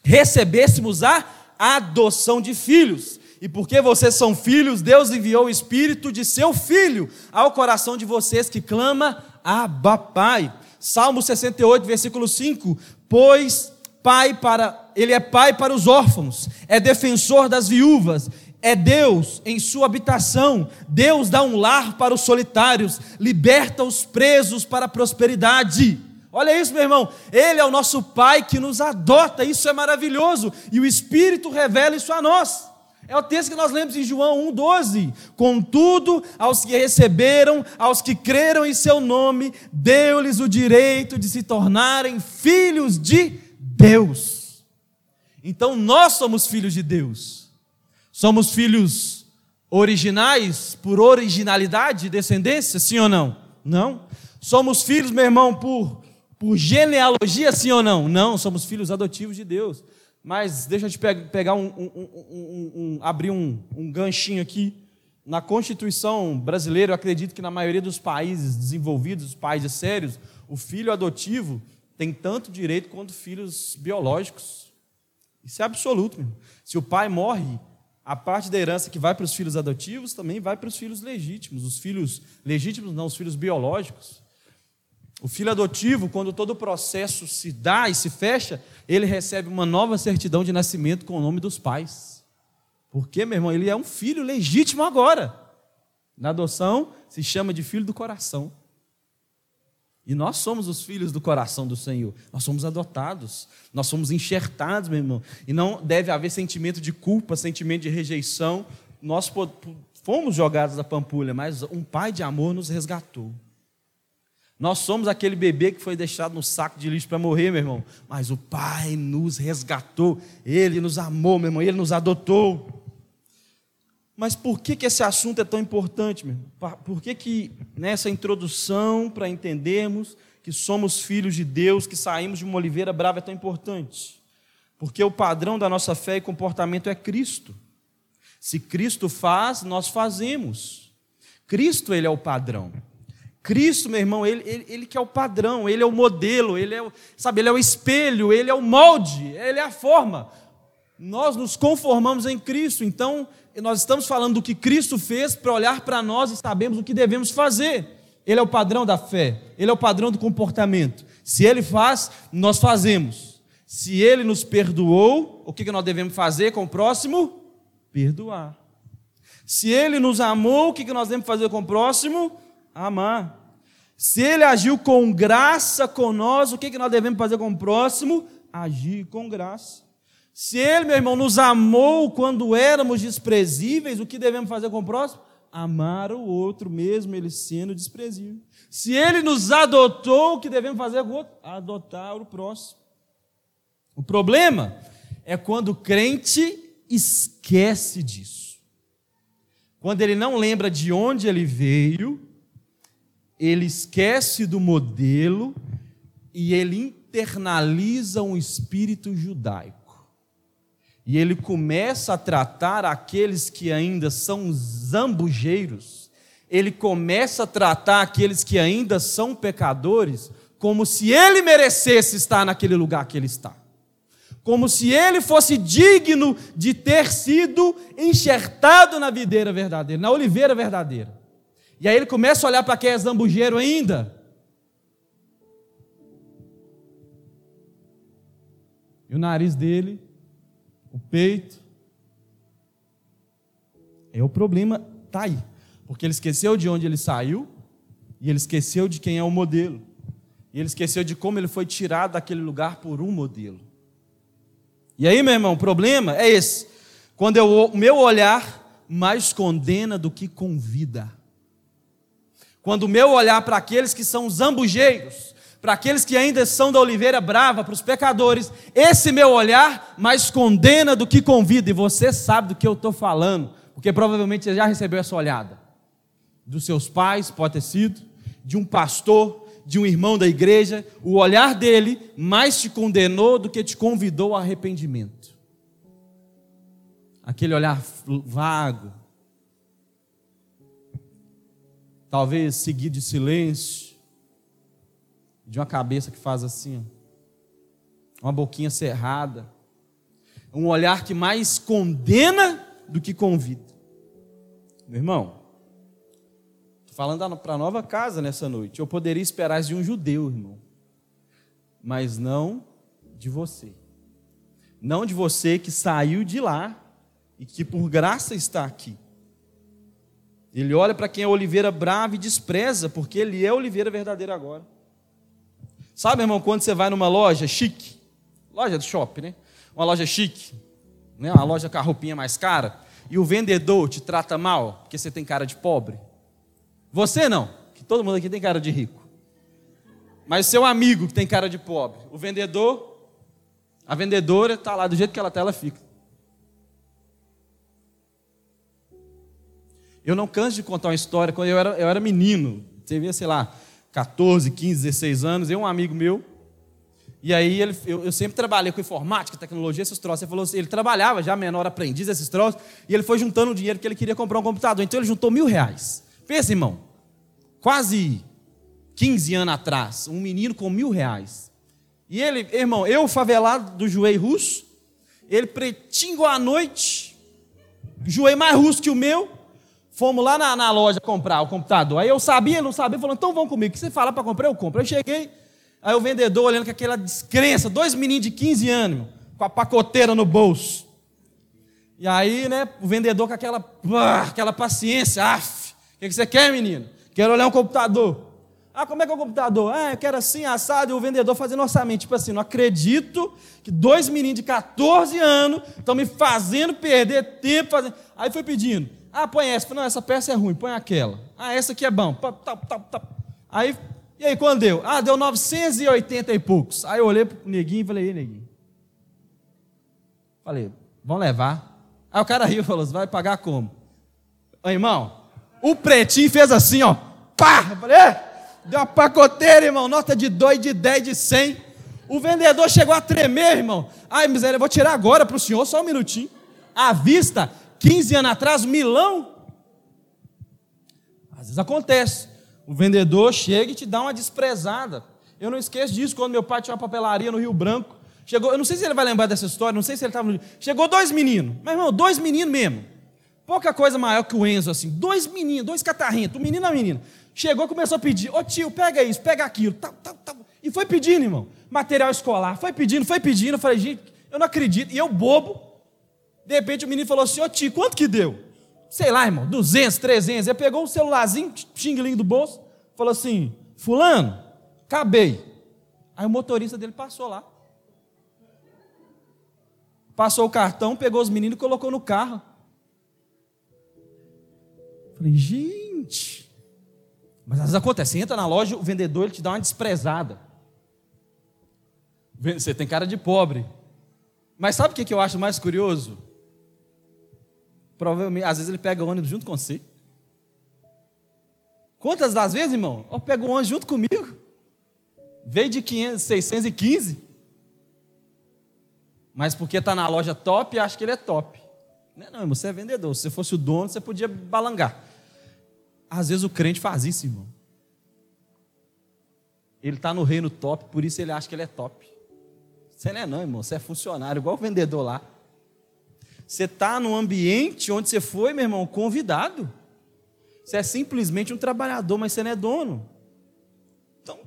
A: recebêssemos a adoção de filhos. E porque vocês são filhos, Deus enviou o Espírito de seu Filho ao coração de vocês que clama, Abba Pai. Salmo 68, versículo 5. Pois pai para, ele é pai para os órfãos, é defensor das viúvas, é Deus em sua habitação. Deus dá um lar para os solitários, liberta os presos para a prosperidade. Olha isso, meu irmão. Ele é o nosso Pai que nos adota. Isso é maravilhoso. E o Espírito revela isso a nós. É o texto que nós lemos em João 1,12. Contudo, aos que receberam, aos que creram em seu nome, deu-lhes o direito de se tornarem filhos de Deus. Então nós somos filhos de Deus. Somos filhos originais por originalidade, descendência, sim ou não? Não. Somos filhos, meu irmão, por, por genealogia, sim ou não? Não, somos filhos adotivos de Deus. Mas deixa eu te pegar um, um, um, um abrir um, um ganchinho aqui. Na Constituição brasileira, eu acredito que na maioria dos países desenvolvidos, os países sérios, o filho adotivo tem tanto direito quanto filhos biológicos. Isso é absoluto. Meu. Se o pai morre, a parte da herança que vai para os filhos adotivos também vai para os filhos legítimos. Os filhos legítimos, não, os filhos biológicos. O filho adotivo, quando todo o processo se dá e se fecha, ele recebe uma nova certidão de nascimento com o nome dos pais. Porque, meu irmão, ele é um filho legítimo agora. Na adoção, se chama de filho do coração. E nós somos os filhos do coração do Senhor. Nós somos adotados. Nós somos enxertados, meu irmão. E não deve haver sentimento de culpa, sentimento de rejeição. Nós fomos jogados da pampulha, mas um pai de amor nos resgatou. Nós somos aquele bebê que foi deixado no saco de lixo para morrer, meu irmão. Mas o pai nos resgatou. Ele nos amou, meu irmão. Ele nos adotou. Mas por que, que esse assunto é tão importante, meu? Por que, que nessa introdução, para entendermos que somos filhos de Deus, que saímos de uma oliveira brava, é tão importante? Porque o padrão da nossa fé e comportamento é Cristo. Se Cristo faz, nós fazemos. Cristo, Ele é o padrão. Cristo, meu irmão, ele, ele, ele que é o padrão, Ele é o modelo, Ele é o, sabe, Ele é o espelho, Ele é o molde, Ele é a forma. Nós nos conformamos em Cristo, então nós estamos falando do que Cristo fez para olhar para nós e sabemos o que devemos fazer. Ele é o padrão da fé, ele é o padrão do comportamento. Se ele faz, nós fazemos. Se ele nos perdoou, o que nós devemos fazer com o próximo? Perdoar. Se ele nos amou, o que nós devemos fazer com o próximo? Amar. Se ele agiu com graça com nós, o que nós devemos fazer com o próximo? Agir com graça. Se ele, meu irmão, nos amou quando éramos desprezíveis, o que devemos fazer com o próximo? Amar o outro, mesmo ele sendo desprezível. Se ele nos adotou, o que devemos fazer com o outro? Adotar o próximo. O problema é quando o crente esquece disso. Quando ele não lembra de onde ele veio, ele esquece do modelo e ele internaliza um espírito judaico. E ele começa a tratar aqueles que ainda são zambujeiros, ele começa a tratar aqueles que ainda são pecadores, como se ele merecesse estar naquele lugar que ele está. Como se ele fosse digno de ter sido enxertado na videira verdadeira, na oliveira verdadeira. E aí ele começa a olhar para quem é zambujeiro ainda. E o nariz dele, o peito. É o problema, tá aí. Porque ele esqueceu de onde ele saiu e ele esqueceu de quem é o modelo. E ele esqueceu de como ele foi tirado daquele lugar por um modelo. E aí, meu irmão, o problema é esse. Quando eu, o meu olhar mais condena do que convida. Quando o meu olhar para aqueles que são zambujeiros, para aqueles que ainda são da oliveira brava, para os pecadores, esse meu olhar mais condena do que convida, e você sabe do que eu estou falando, porque provavelmente você já recebeu essa olhada. Dos seus pais, pode ter sido, de um pastor, de um irmão da igreja, o olhar dele mais te condenou do que te convidou ao arrependimento. Aquele olhar vago, talvez seguido de silêncio, de uma cabeça que faz assim, uma boquinha cerrada, um olhar que mais condena do que convida. Meu irmão, falando para a nova casa nessa noite. Eu poderia esperar de um judeu, irmão, mas não de você. Não de você que saiu de lá e que por graça está aqui. Ele olha para quem é oliveira brava e despreza, porque ele é oliveira verdadeira agora. Sabe, irmão, quando você vai numa loja chique, loja do shopping, né? Uma loja chique, né? uma loja com a roupinha mais cara, e o vendedor te trata mal, porque você tem cara de pobre. Você não, que todo mundo aqui tem cara de rico. Mas seu amigo que tem cara de pobre, o vendedor, a vendedora está lá do jeito que ela está, ela fica. Eu não canso de contar uma história. Quando eu era, eu era menino, você via, sei lá, 14, 15, 16 anos, eu um amigo meu, e aí ele, eu, eu, sempre trabalhei com informática, tecnologia, esses troços. Ele falou assim, ele trabalhava já menor aprendiz esses troços, e ele foi juntando o dinheiro que ele queria comprar um computador. Então ele juntou mil reais. Pensa, irmão, quase 15 anos atrás, um menino com mil reais. E ele, irmão, eu favelado do joelho russo, ele pretinho à noite, joelho mais russo que o meu, Fomos lá na, na, loja comprar o computador. Aí eu sabia, não sabia, falando, então vão comigo. O que você fala para comprar, eu compro. Aí eu cheguei, aí o vendedor olhando com aquela descrença, dois meninos de 15 anos, com a pacoteira no bolso. E aí, né, o vendedor com aquela, aquela paciência, af, o que você quer, menino? Quero olhar um computador. Ah, como é que é o computador? Ah, eu quero assim, assado, e o vendedor fazendo orçamento. Tipo assim, não acredito que dois meninos de 14 anos estão me fazendo perder tempo. Fazendo... Aí foi pedindo. Ah, põe essa. Não, essa peça é ruim, põe aquela. Ah, essa aqui é bom. Aí, e aí, quando deu? Ah, deu 980 e poucos. Aí eu olhei pro neguinho e falei, ei, neguinho. Falei, vamos levar. Aí o cara riu e falou, vai pagar como? Ô, irmão, o pretinho fez assim, ó. Pá! Eu falei, é, deu uma pacoteira, irmão. Nota de 2, de 10, de 100. O vendedor chegou a tremer, irmão. Ai, miséria, eu vou tirar agora para o senhor, só um minutinho. À vista, 15 anos atrás, Milão. Às vezes acontece. O vendedor chega e te dá uma desprezada. Eu não esqueço disso quando meu pai tinha uma papelaria no Rio Branco. Chegou, eu não sei se ele vai lembrar dessa história, não sei se ele estava no. Chegou dois meninos. Mas, irmão, dois meninos mesmo. Pouca coisa maior que o Enzo, assim. Dois meninos, dois catarrentos, um menino e uma menina. Chegou começou a pedir: Ô tio, pega isso, pega aquilo. Tá, tá, tá. E foi pedindo, irmão. Material escolar. Foi pedindo, foi pedindo. Eu falei: gente, eu não acredito. E eu, bobo, de repente o menino falou assim: Ô tio, quanto que deu? sei lá, irmão, 200, 300. Ele pegou o celularzinho, xinguilinho do bolso, falou assim: Fulano, acabei. Aí o motorista dele passou lá. Passou o cartão, pegou os meninos e colocou no carro. Falei, gente. Mas às vezes acontece, você entra na loja, o vendedor ele te dá uma desprezada. Você tem cara de pobre. Mas sabe o que eu acho mais curioso? Provavelmente, às vezes ele pega o ônibus junto com você. Quantas das vezes, irmão? Eu pego o ônibus junto comigo. Veio de 500, 615. Mas porque está na loja top, acha que ele é top. Não, é não, irmão, você é vendedor. Se você fosse o dono, você podia balangar. Às vezes o crente faz isso, irmão. Ele está no reino top, por isso ele acha que ele é top. Você não é não, irmão. Você é funcionário, igual o vendedor lá. Você está no ambiente onde você foi, meu irmão, convidado. Você é simplesmente um trabalhador, mas você não é dono. Então,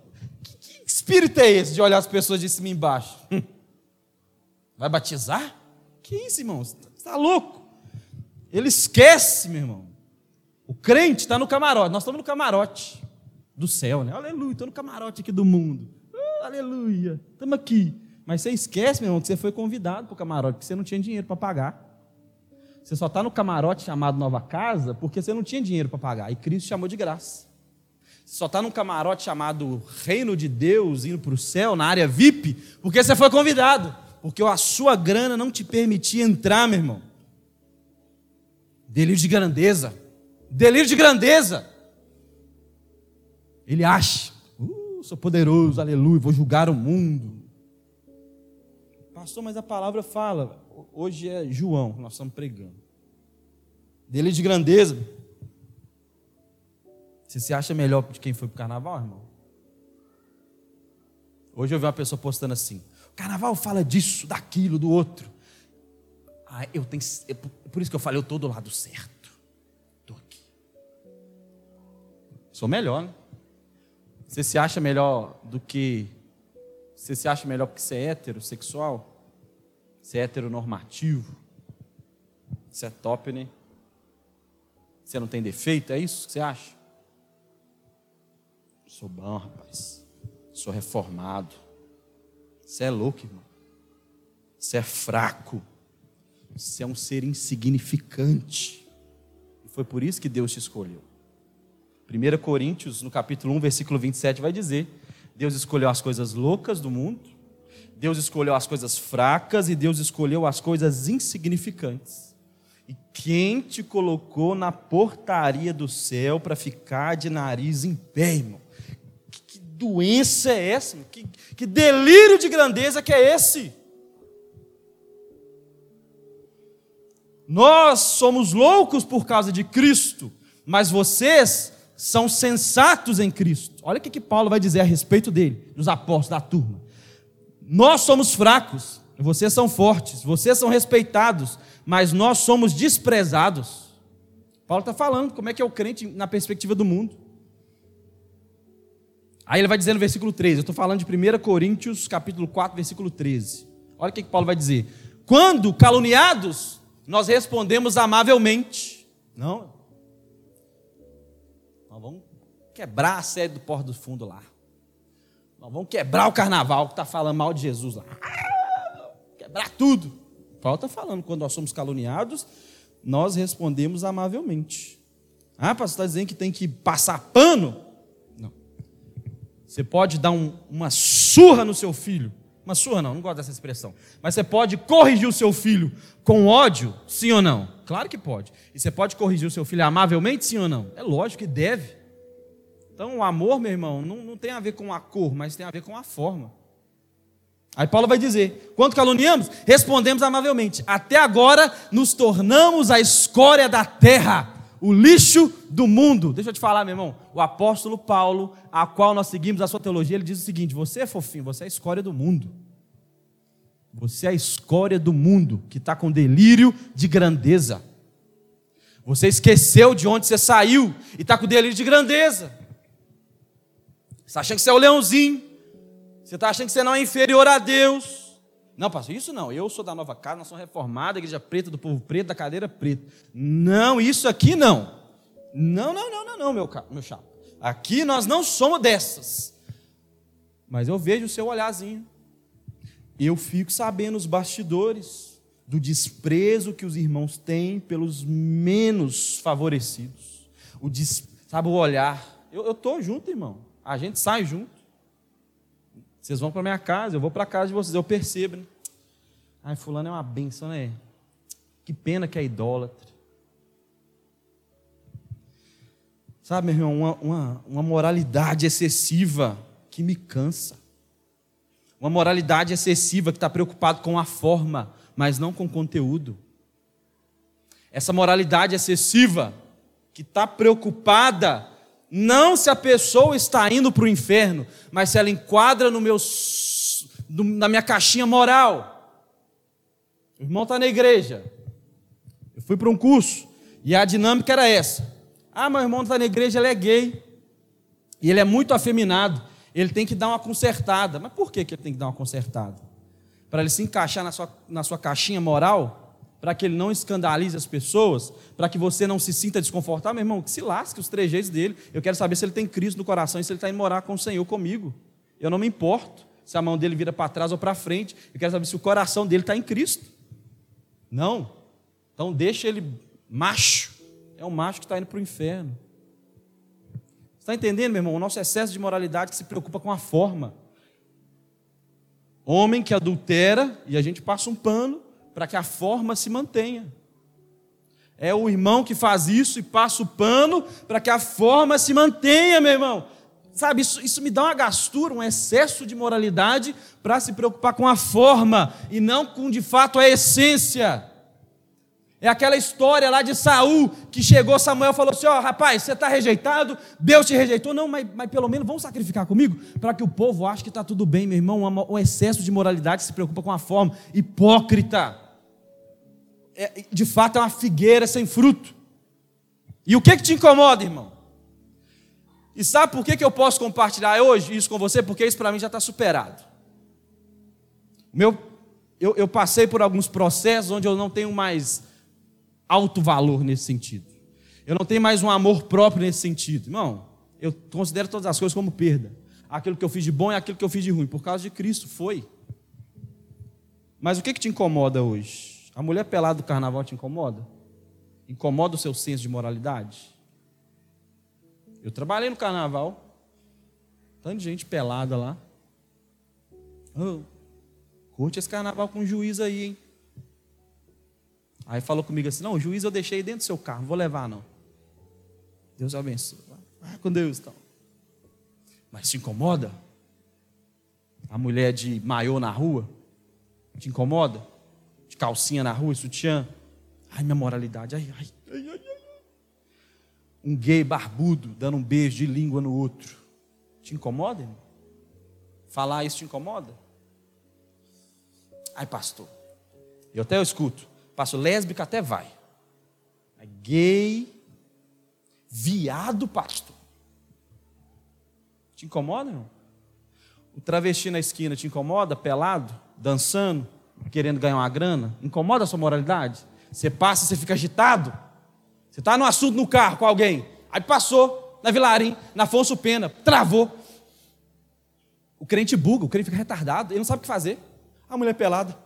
A: que, que espírito é esse de olhar as pessoas de cima e embaixo? Vai batizar? Que isso, irmão? Você está louco? Ele esquece, meu irmão. O crente está no camarote. Nós estamos no camarote do céu, né? Aleluia, estou no camarote aqui do mundo. Uh, aleluia, estamos aqui. Mas você esquece, meu irmão, que você foi convidado para o camarote, porque você não tinha dinheiro para pagar. Você só está no camarote chamado Nova Casa porque você não tinha dinheiro para pagar. E Cristo chamou de graça. Você só está no camarote chamado Reino de Deus, indo para o céu, na área VIP, porque você foi convidado. Porque a sua grana não te permitia entrar, meu irmão. Delírio de grandeza. Delírio de grandeza. Ele acha, uh, sou poderoso, aleluia, vou julgar o mundo. Pastor, mas a palavra fala, hoje é João nós estamos pregando. Dele de grandeza. Você se acha melhor de quem foi para o carnaval, irmão? Hoje eu vi uma pessoa postando assim: o carnaval fala disso, daquilo, do outro. Ah, eu tenho, é por isso que eu falei, eu estou do lado certo. Estou aqui. Sou melhor, né? Você se acha melhor do que. Você se acha melhor porque você é heterossexual? Você é heteronormativo. Você é top, né? Você não tem defeito, é isso que você acha? Sou bom, rapaz. Sou reformado. Você é louco, irmão. Você é fraco. Você é um ser insignificante. E foi por isso que Deus te escolheu. 1 Coríntios, no capítulo 1, versículo 27, vai dizer: Deus escolheu as coisas loucas do mundo Deus escolheu as coisas fracas e Deus escolheu as coisas insignificantes. E quem te colocou na portaria do céu para ficar de nariz em pé, irmão? Que, que doença é essa? Que, que delírio de grandeza que é esse? Nós somos loucos por causa de Cristo, mas vocês são sensatos em Cristo. Olha o que, que Paulo vai dizer a respeito dele, dos apóstolos da turma. Nós somos fracos, vocês são fortes, vocês são respeitados, mas nós somos desprezados. Paulo está falando como é que é o crente na perspectiva do mundo. Aí ele vai dizer no versículo 13, eu estou falando de 1 Coríntios, capítulo 4, versículo 13. Olha o que, que Paulo vai dizer. Quando caluniados, nós respondemos amavelmente. Não. Nós vamos quebrar a sede do porto do fundo lá. Nós vamos quebrar o carnaval que está falando mal de Jesus lá. Quebrar tudo. Paulo está falando, quando nós somos caluniados, nós respondemos amavelmente. Ah, pastor, está dizendo que tem que passar pano? Não. Você pode dar um, uma surra no seu filho. Uma surra não, não gosto dessa expressão. Mas você pode corrigir o seu filho com ódio? Sim ou não? Claro que pode. E você pode corrigir o seu filho amavelmente? Sim ou não? É lógico que deve. Então, o amor, meu irmão, não, não tem a ver com a cor, mas tem a ver com a forma. Aí Paulo vai dizer: quando caluniamos, respondemos amavelmente. Até agora nos tornamos a escória da terra, o lixo do mundo. Deixa eu te falar, meu irmão. O apóstolo Paulo, a qual nós seguimos a sua teologia, ele diz o seguinte: você é fofinho, você é a escória do mundo. Você é a escória do mundo que está com delírio de grandeza. Você esqueceu de onde você saiu e está com delírio de grandeza. Você está achando que você é o leãozinho. Você está achando que você não é inferior a Deus. Não, pastor, isso não. Eu sou da nova casa, nós somos reformados, igreja preta, do povo preto, da cadeira preta. Não, isso aqui não. Não, não, não, não, não, meu, meu chapa. Aqui nós não somos dessas. Mas eu vejo o seu olharzinho. Eu fico sabendo os bastidores do desprezo que os irmãos têm pelos menos favorecidos. O des... Sabe o olhar? Eu estou junto, irmão. A gente sai junto. Vocês vão para minha casa, eu vou para a casa de vocês, eu percebo. Né? Ai, fulano é uma benção, né? Que pena que é idólatra. Sabe, meu irmão, uma, uma, uma moralidade excessiva que me cansa. Uma moralidade excessiva que está preocupado com a forma, mas não com o conteúdo. Essa moralidade excessiva que está preocupada não se a pessoa está indo para o inferno, mas se ela enquadra no meu, na minha caixinha moral. O irmão está na igreja. Eu fui para um curso e a dinâmica era essa. Ah, meu irmão está na igreja, ele é gay. E ele é muito afeminado. Ele tem que dar uma consertada. Mas por que, que ele tem que dar uma consertada? Para ele se encaixar na sua, na sua caixinha moral? Para que ele não escandalize as pessoas, para que você não se sinta desconfortável, meu irmão, que se lasque os trejeitos dele. Eu quero saber se ele tem Cristo no coração e se ele está indo morar com o Senhor comigo. Eu não me importo se a mão dele vira para trás ou para frente. Eu quero saber se o coração dele está em Cristo. Não. Então deixa ele macho. É um macho que está indo para o inferno. Está entendendo, meu irmão? O nosso excesso de moralidade que se preocupa com a forma. Homem que adultera e a gente passa um pano para que a forma se mantenha. É o irmão que faz isso e passa o pano para que a forma se mantenha, meu irmão. Sabe, isso, isso me dá uma gastura, um excesso de moralidade para se preocupar com a forma e não com de fato a essência. É aquela história lá de Saul que chegou Samuel e falou assim: Ó, oh, rapaz, você está rejeitado, Deus te rejeitou. Não, mas, mas pelo menos vamos sacrificar comigo para que o povo ache que está tudo bem, meu irmão. Um excesso de moralidade se preocupa com a forma. Hipócrita. É, de fato é uma figueira sem fruto. E o que, que te incomoda, irmão? E sabe por que, que eu posso compartilhar hoje isso com você? Porque isso para mim já está superado. Meu, eu, eu passei por alguns processos onde eu não tenho mais alto valor nesse sentido. Eu não tenho mais um amor próprio nesse sentido. Irmão, eu considero todas as coisas como perda. Aquilo que eu fiz de bom e aquilo que eu fiz de ruim. Por causa de Cristo, foi. Mas o que, que te incomoda hoje? A mulher pelada do carnaval te incomoda? Incomoda o seu senso de moralidade? Eu trabalhei no carnaval. Tanta gente pelada lá. Oh, curte esse carnaval com juiz aí, hein? Aí falou comigo assim: Não, o juiz eu deixei dentro do seu carro, não vou levar não. Deus abençoe. Vai com Deus então. Mas te incomoda? A mulher de maiô na rua? Te incomoda? De calcinha na rua, sutiã? Ai, minha moralidade. Ai, ai, ai, ai, ai. Um gay barbudo dando um beijo de língua no outro. Te incomoda? Irmão? Falar isso te incomoda? Ai, pastor. Eu até escuto. Passo lésbica até vai. Gay, viado, pastor. Te incomoda, não? O travesti na esquina te incomoda, pelado, dançando, querendo ganhar uma grana? Incomoda a sua moralidade? Você passa, você fica agitado? Você está no assunto no carro com alguém, aí passou na Vilarim, na Afonso Pena, travou. O crente buga, o crente fica retardado, ele não sabe o que fazer. A mulher pelada.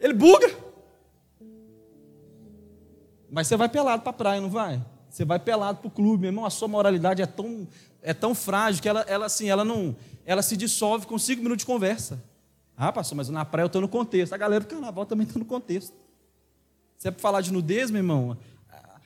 A: Ele buga. Mas você vai pelado para a praia, não vai? Você vai pelado para o clube, meu irmão. A sua moralidade é tão, é tão frágil que ela, ela, assim, ela, não, ela se dissolve com cinco minutos de conversa. Ah, pastor, mas na praia eu estou no contexto. A galera do carnaval também está no contexto. Se é para falar de nudez, meu irmão,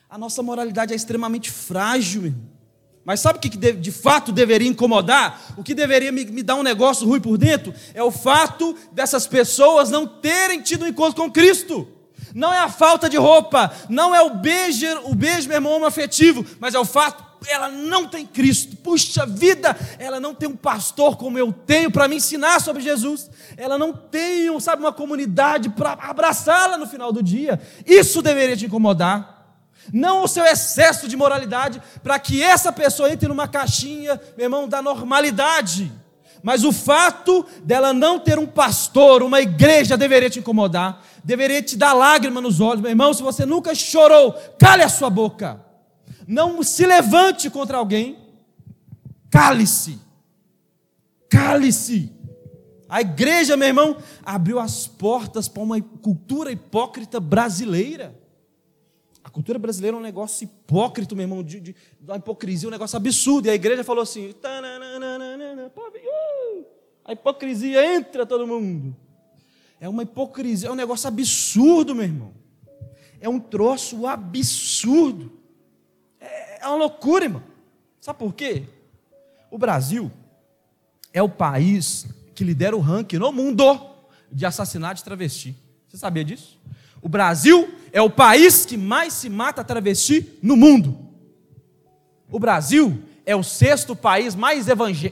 A: a nossa moralidade é extremamente frágil, meu irmão. Mas sabe o que de fato deveria incomodar? O que deveria me, dar um negócio ruim por dentro? É o fato dessas pessoas não terem tido um encontro com Cristo. Não é a falta de roupa, não é o beijo, o beijo, irmão, afetivo, mas é o fato, ela não tem Cristo. Puxa vida, ela não tem um pastor como eu tenho para me ensinar sobre Jesus. Ela não tem, sabe, uma comunidade para abraçá-la no final do dia. Isso deveria te incomodar não o seu excesso de moralidade, para que essa pessoa entre numa caixinha, meu irmão, da normalidade. Mas o fato dela não ter um pastor, uma igreja, deveria te incomodar, deveria te dar lágrima nos olhos. Meu irmão, se você nunca chorou, cale a sua boca. Não se levante contra alguém. Cale-se. Cale-se. A igreja, meu irmão, abriu as portas para uma cultura hipócrita brasileira. A cultura brasileira é um negócio hipócrita, meu irmão, de, de, uma hipocrisia, um negócio absurdo. E a igreja falou assim: a hipocrisia entra todo mundo. É uma hipocrisia, é um negócio absurdo, meu irmão. É um troço absurdo. É, é uma loucura, irmão. Sabe por quê? O Brasil é o país que lidera o ranking no mundo de assassinato de travesti. Você sabia disso? O Brasil é o país que mais se mata travesti no mundo. O Brasil é o sexto país mais,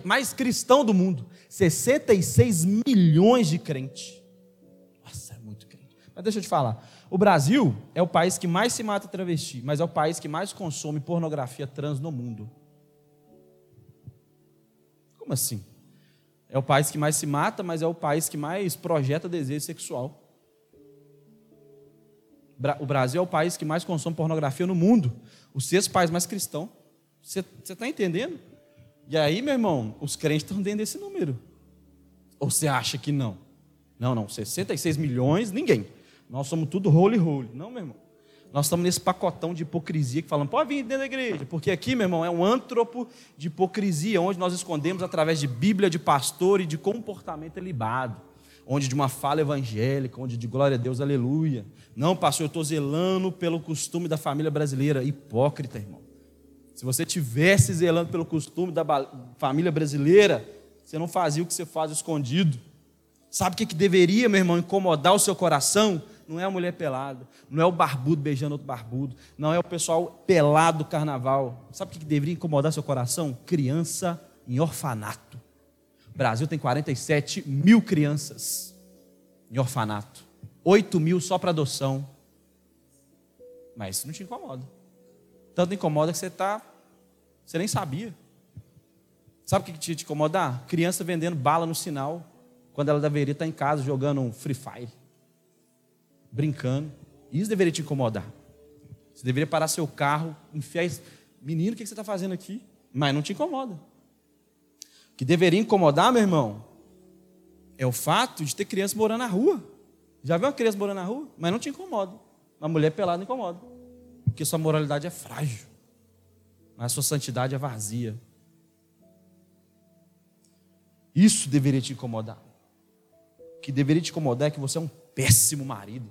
A: mais cristão do mundo. 66 milhões de crentes. Nossa, é muito crente. Mas deixa eu te falar. O Brasil é o país que mais se mata travesti, mas é o país que mais consome pornografia trans no mundo. Como assim? É o país que mais se mata, mas é o país que mais projeta desejo sexual. O Brasil é o país que mais consome pornografia no mundo. O sexto país mais cristão. Você está entendendo? E aí, meu irmão, os crentes estão dentro desse número. Ou você acha que não? Não, não. 66 milhões, ninguém. Nós somos tudo holy holy. Não, meu irmão. Nós estamos nesse pacotão de hipocrisia que falamos, pode vir dentro da igreja, porque aqui, meu irmão, é um antropo de hipocrisia, onde nós escondemos através de Bíblia, de pastor e de comportamento libado onde de uma fala evangélica, onde de glória a Deus, aleluia. Não, pastor, eu estou zelando pelo costume da família brasileira. Hipócrita, irmão. Se você tivesse zelando pelo costume da família brasileira, você não fazia o que você faz escondido. Sabe o que, que deveria, meu irmão, incomodar o seu coração? Não é a mulher pelada, não é o barbudo beijando outro barbudo, não é o pessoal pelado do carnaval. Sabe o que, que deveria incomodar seu coração? Criança em orfanato. Brasil tem 47 mil crianças em orfanato, 8 mil só para adoção. Mas isso não te incomoda. Tanto incomoda que você está. Você nem sabia. Sabe o que te, te incomodar? Criança vendendo bala no sinal, quando ela deveria estar em casa jogando um Free Fire, brincando. Isso deveria te incomodar. Você deveria parar seu carro, enfiar. Menino, o que você está fazendo aqui? Mas não te incomoda que deveria incomodar, meu irmão, é o fato de ter criança morando na rua. Já viu uma criança morando na rua? Mas não te incomoda. Uma mulher pelada incomoda. Porque sua moralidade é frágil. Mas sua santidade é vazia. Isso deveria te incomodar. O que deveria te incomodar é que você é um péssimo marido.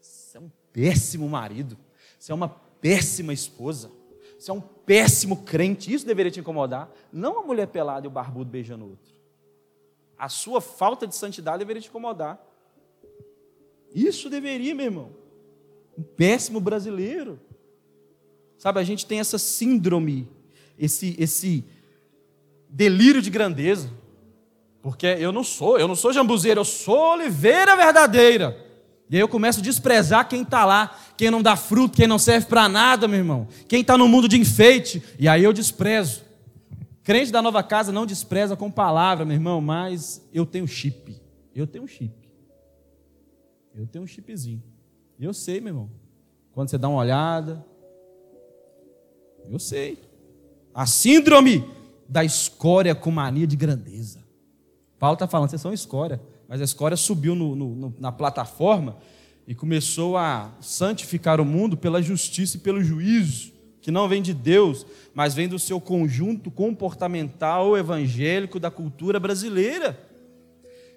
A: Você é um péssimo marido. Você é uma péssima esposa. Você é um péssimo crente. Isso deveria te incomodar. Não a mulher pelada e o barbudo beijando o outro. A sua falta de santidade deveria te incomodar. Isso deveria, meu irmão. Um péssimo brasileiro. Sabe, a gente tem essa síndrome, esse, esse delírio de grandeza. Porque eu não sou, eu não sou jambuzeiro, eu sou oliveira verdadeira. E aí eu começo a desprezar quem está lá, quem não dá fruto, quem não serve para nada, meu irmão. Quem está no mundo de enfeite. E aí eu desprezo. Crente da nova casa não despreza com palavra, meu irmão, mas eu tenho chip. Eu tenho chip. Eu tenho um chipzinho. Eu sei, meu irmão. Quando você dá uma olhada, eu sei. A síndrome da escória com mania de grandeza. Paulo está falando, vocês são escória mas a escória subiu no, no, na plataforma e começou a santificar o mundo pela justiça e pelo juízo, que não vem de Deus, mas vem do seu conjunto comportamental evangélico da cultura brasileira.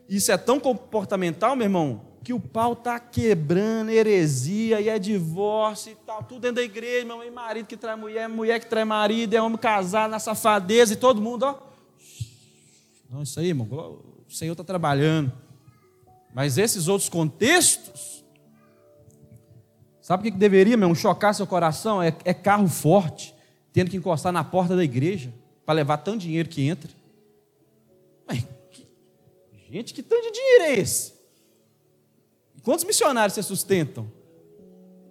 A: Isso é tão comportamental, meu irmão, que o pau está quebrando heresia e é divórcio e tal, tudo dentro da igreja, meu irmão, marido que trai mulher, mulher que trai marido, é homem casado na safadeza e todo mundo, ó. Não, isso aí, irmão, o Senhor está trabalhando. Mas esses outros contextos, sabe o que deveria, meu, chocar seu coração? É, é carro forte, tendo que encostar na porta da igreja para levar tanto dinheiro que entra. Mas, que, gente, que tanto de dinheiro é esse? Quantos missionários você sustentam?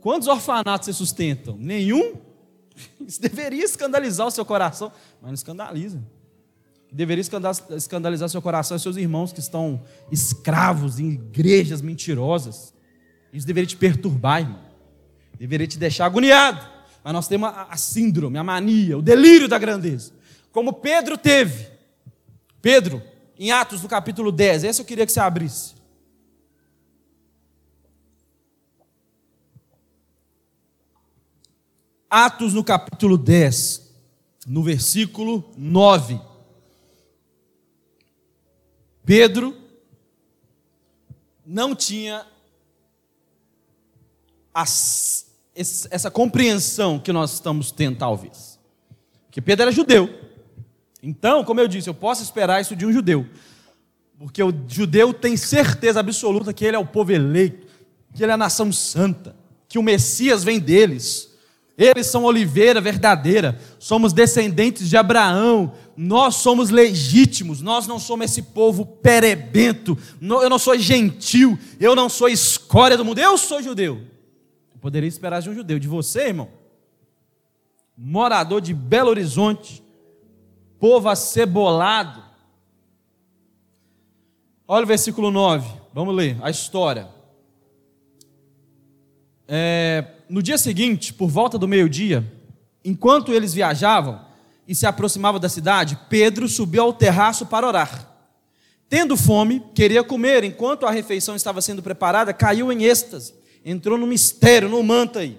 A: Quantos orfanatos você sustentam? Nenhum? Isso deveria escandalizar o seu coração, mas não escandaliza. Deveria escandalizar seu coração e seus irmãos que estão escravos em igrejas mentirosas. Isso deveria te perturbar, irmão. Deveria te deixar agoniado. Mas nós temos a, a síndrome, a mania, o delírio da grandeza. Como Pedro teve. Pedro, em Atos do capítulo 10, esse eu queria que você abrisse. Atos no capítulo 10, no versículo 9. Pedro não tinha as, essa compreensão que nós estamos tendo, talvez. Porque Pedro era judeu. Então, como eu disse, eu posso esperar isso de um judeu. Porque o judeu tem certeza absoluta que ele é o povo eleito, que ele é a nação santa, que o Messias vem deles. Eles são oliveira verdadeira, somos descendentes de Abraão, nós somos legítimos, nós não somos esse povo perebento, eu não sou gentil, eu não sou escória do mundo, eu sou judeu. Eu poderia esperar de um judeu, de você, irmão, morador de Belo Horizonte, povo acebolado. Olha o versículo 9, vamos ler a história. É, no dia seguinte, por volta do meio-dia, enquanto eles viajavam e se aproximavam da cidade, Pedro subiu ao terraço para orar. Tendo fome, queria comer. Enquanto a refeição estava sendo preparada, caiu em êxtase. Entrou no mistério, no manto aí.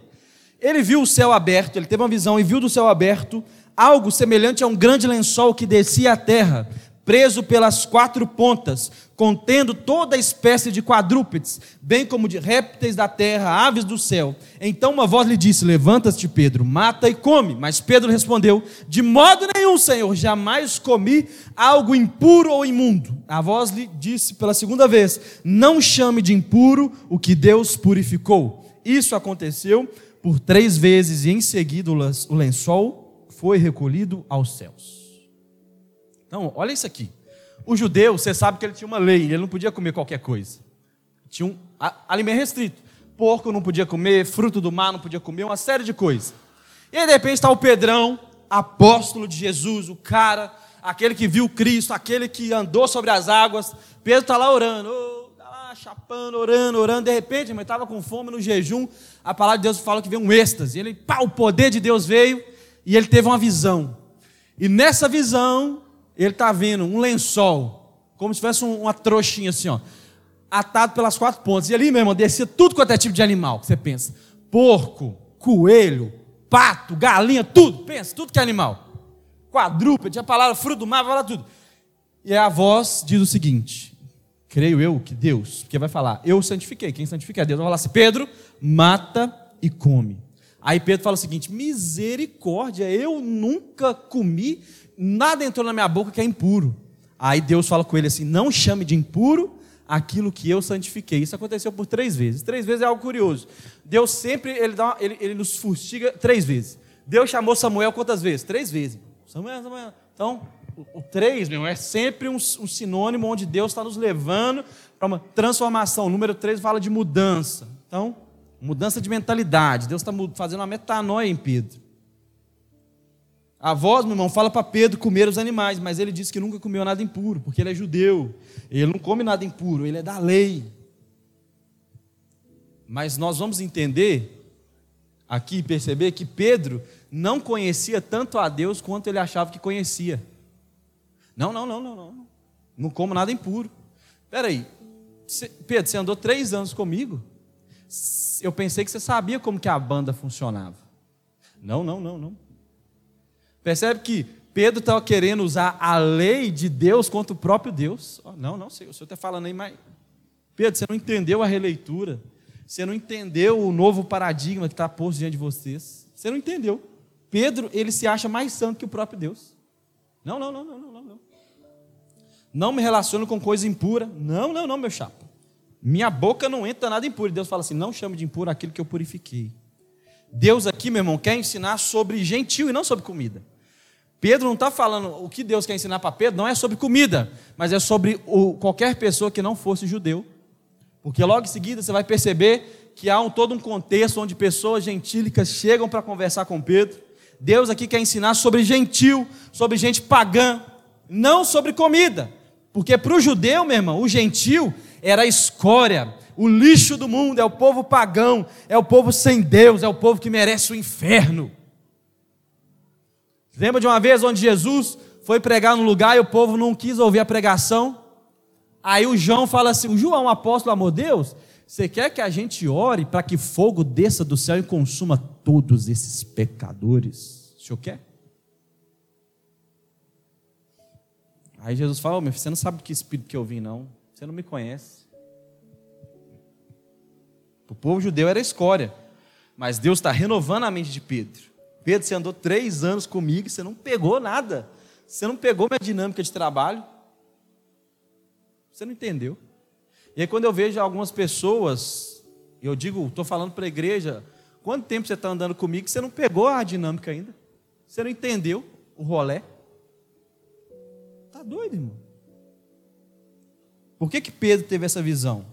A: Ele viu o céu aberto, ele teve uma visão e viu do céu aberto algo semelhante a um grande lençol que descia à terra, preso pelas quatro pontas, contendo toda espécie de quadrúpedes, bem como de répteis da terra, aves do céu. Então uma voz lhe disse: Levanta-te, Pedro, mata e come. Mas Pedro respondeu: De modo nenhum, Senhor, jamais comi algo impuro ou imundo. A voz lhe disse pela segunda vez: Não chame de impuro o que Deus purificou. Isso aconteceu por três vezes e em seguida o lençol foi recolhido aos céus. Então, olha isso aqui. O judeu, você sabe que ele tinha uma lei, ele não podia comer qualquer coisa. Tinha um alimento restrito. Porco não podia comer, fruto do mar não podia comer, uma série de coisas. E aí, de repente, está o Pedrão, apóstolo de Jesus, o cara, aquele que viu Cristo, aquele que andou sobre as águas. Pedro está lá orando, oh, lá chapando, orando, orando. De repente, ele estava com fome no jejum. A palavra de Deus fala que veio um êxtase. Ele, pá, o poder de Deus veio e ele teve uma visão. E nessa visão, ele está vendo um lençol, como se tivesse uma trouxinha assim, ó, atado pelas quatro pontas. E ali mesmo descia tudo quanto é tipo de animal que você pensa: porco, coelho, pato, galinha, tudo. Pensa, tudo que é animal. Quadrúpede, a palavra fruto do mar, vai falar tudo. E a voz diz o seguinte: creio eu que Deus, porque vai falar, eu santifiquei. Quem santifica é Deus. Vai falar assim: Pedro, mata e come. Aí Pedro fala o seguinte: misericórdia, eu nunca comi nada entrou na minha boca que é impuro. Aí Deus fala com ele assim: não chame de impuro aquilo que eu santifiquei. Isso aconteceu por três vezes. Três vezes é algo curioso. Deus sempre ele, dá uma, ele, ele nos fustiga três vezes. Deus chamou Samuel quantas vezes? Três vezes. Samuel, Samuel. Então, o, o três, meu, é sempre um, um sinônimo onde Deus está nos levando para uma transformação. O número três fala de mudança. Então, mudança de mentalidade. Deus está fazendo uma metanoia em Pedro. A voz, meu irmão, fala para Pedro comer os animais, mas ele disse que nunca comeu nada impuro, porque ele é judeu. Ele não come nada impuro, ele é da lei. Mas nós vamos entender aqui, perceber que Pedro não conhecia tanto a Deus quanto ele achava que conhecia. Não, não, não, não, não. Não como nada impuro. Espera aí. Pedro, você andou três anos comigo? Eu pensei que você sabia como que a banda funcionava. Não, não, não, não. Percebe que Pedro estava querendo usar a lei de Deus contra o próprio Deus. Oh, não, não, o senhor está falando aí, mas. Pedro, você não entendeu a releitura. Você não entendeu o novo paradigma que está posto diante de vocês. Você não entendeu. Pedro, ele se acha mais santo que o próprio Deus. Não, não, não, não, não, não. Não me relaciono com coisa impura. Não, não, não, meu chapa. Minha boca não entra nada impuro. Deus fala assim: não chame de impuro aquilo que eu purifiquei. Deus aqui, meu irmão, quer ensinar sobre gentil e não sobre comida. Pedro não está falando, o que Deus quer ensinar para Pedro não é sobre comida, mas é sobre o, qualquer pessoa que não fosse judeu. Porque logo em seguida você vai perceber que há um, todo um contexto onde pessoas gentílicas chegam para conversar com Pedro. Deus aqui quer ensinar sobre gentil, sobre gente pagã. não sobre comida. Porque para o judeu, meu irmão, o gentil era a escória, o lixo do mundo, é o povo pagão, é o povo sem Deus, é o povo que merece o inferno. Lembra de uma vez onde Jesus foi pregar no lugar e o povo não quis ouvir a pregação? Aí o João fala assim: o João, apóstolo, amor Deus, você quer que a gente ore para que fogo desça do céu e consuma todos esses pecadores? O senhor quer? Aí Jesus fala: oh, meu filho, você não sabe que espírito que eu vim, não. Você não me conhece. O povo judeu era escória. Mas Deus está renovando a mente de Pedro. Pedro, você andou três anos comigo e você não pegou nada. Você não pegou minha dinâmica de trabalho. Você não entendeu. E aí, quando eu vejo algumas pessoas, eu digo, estou falando para a igreja, quanto tempo você está andando comigo você não pegou a dinâmica ainda? Você não entendeu o rolé? Está doido, irmão? Por que, que Pedro teve essa visão?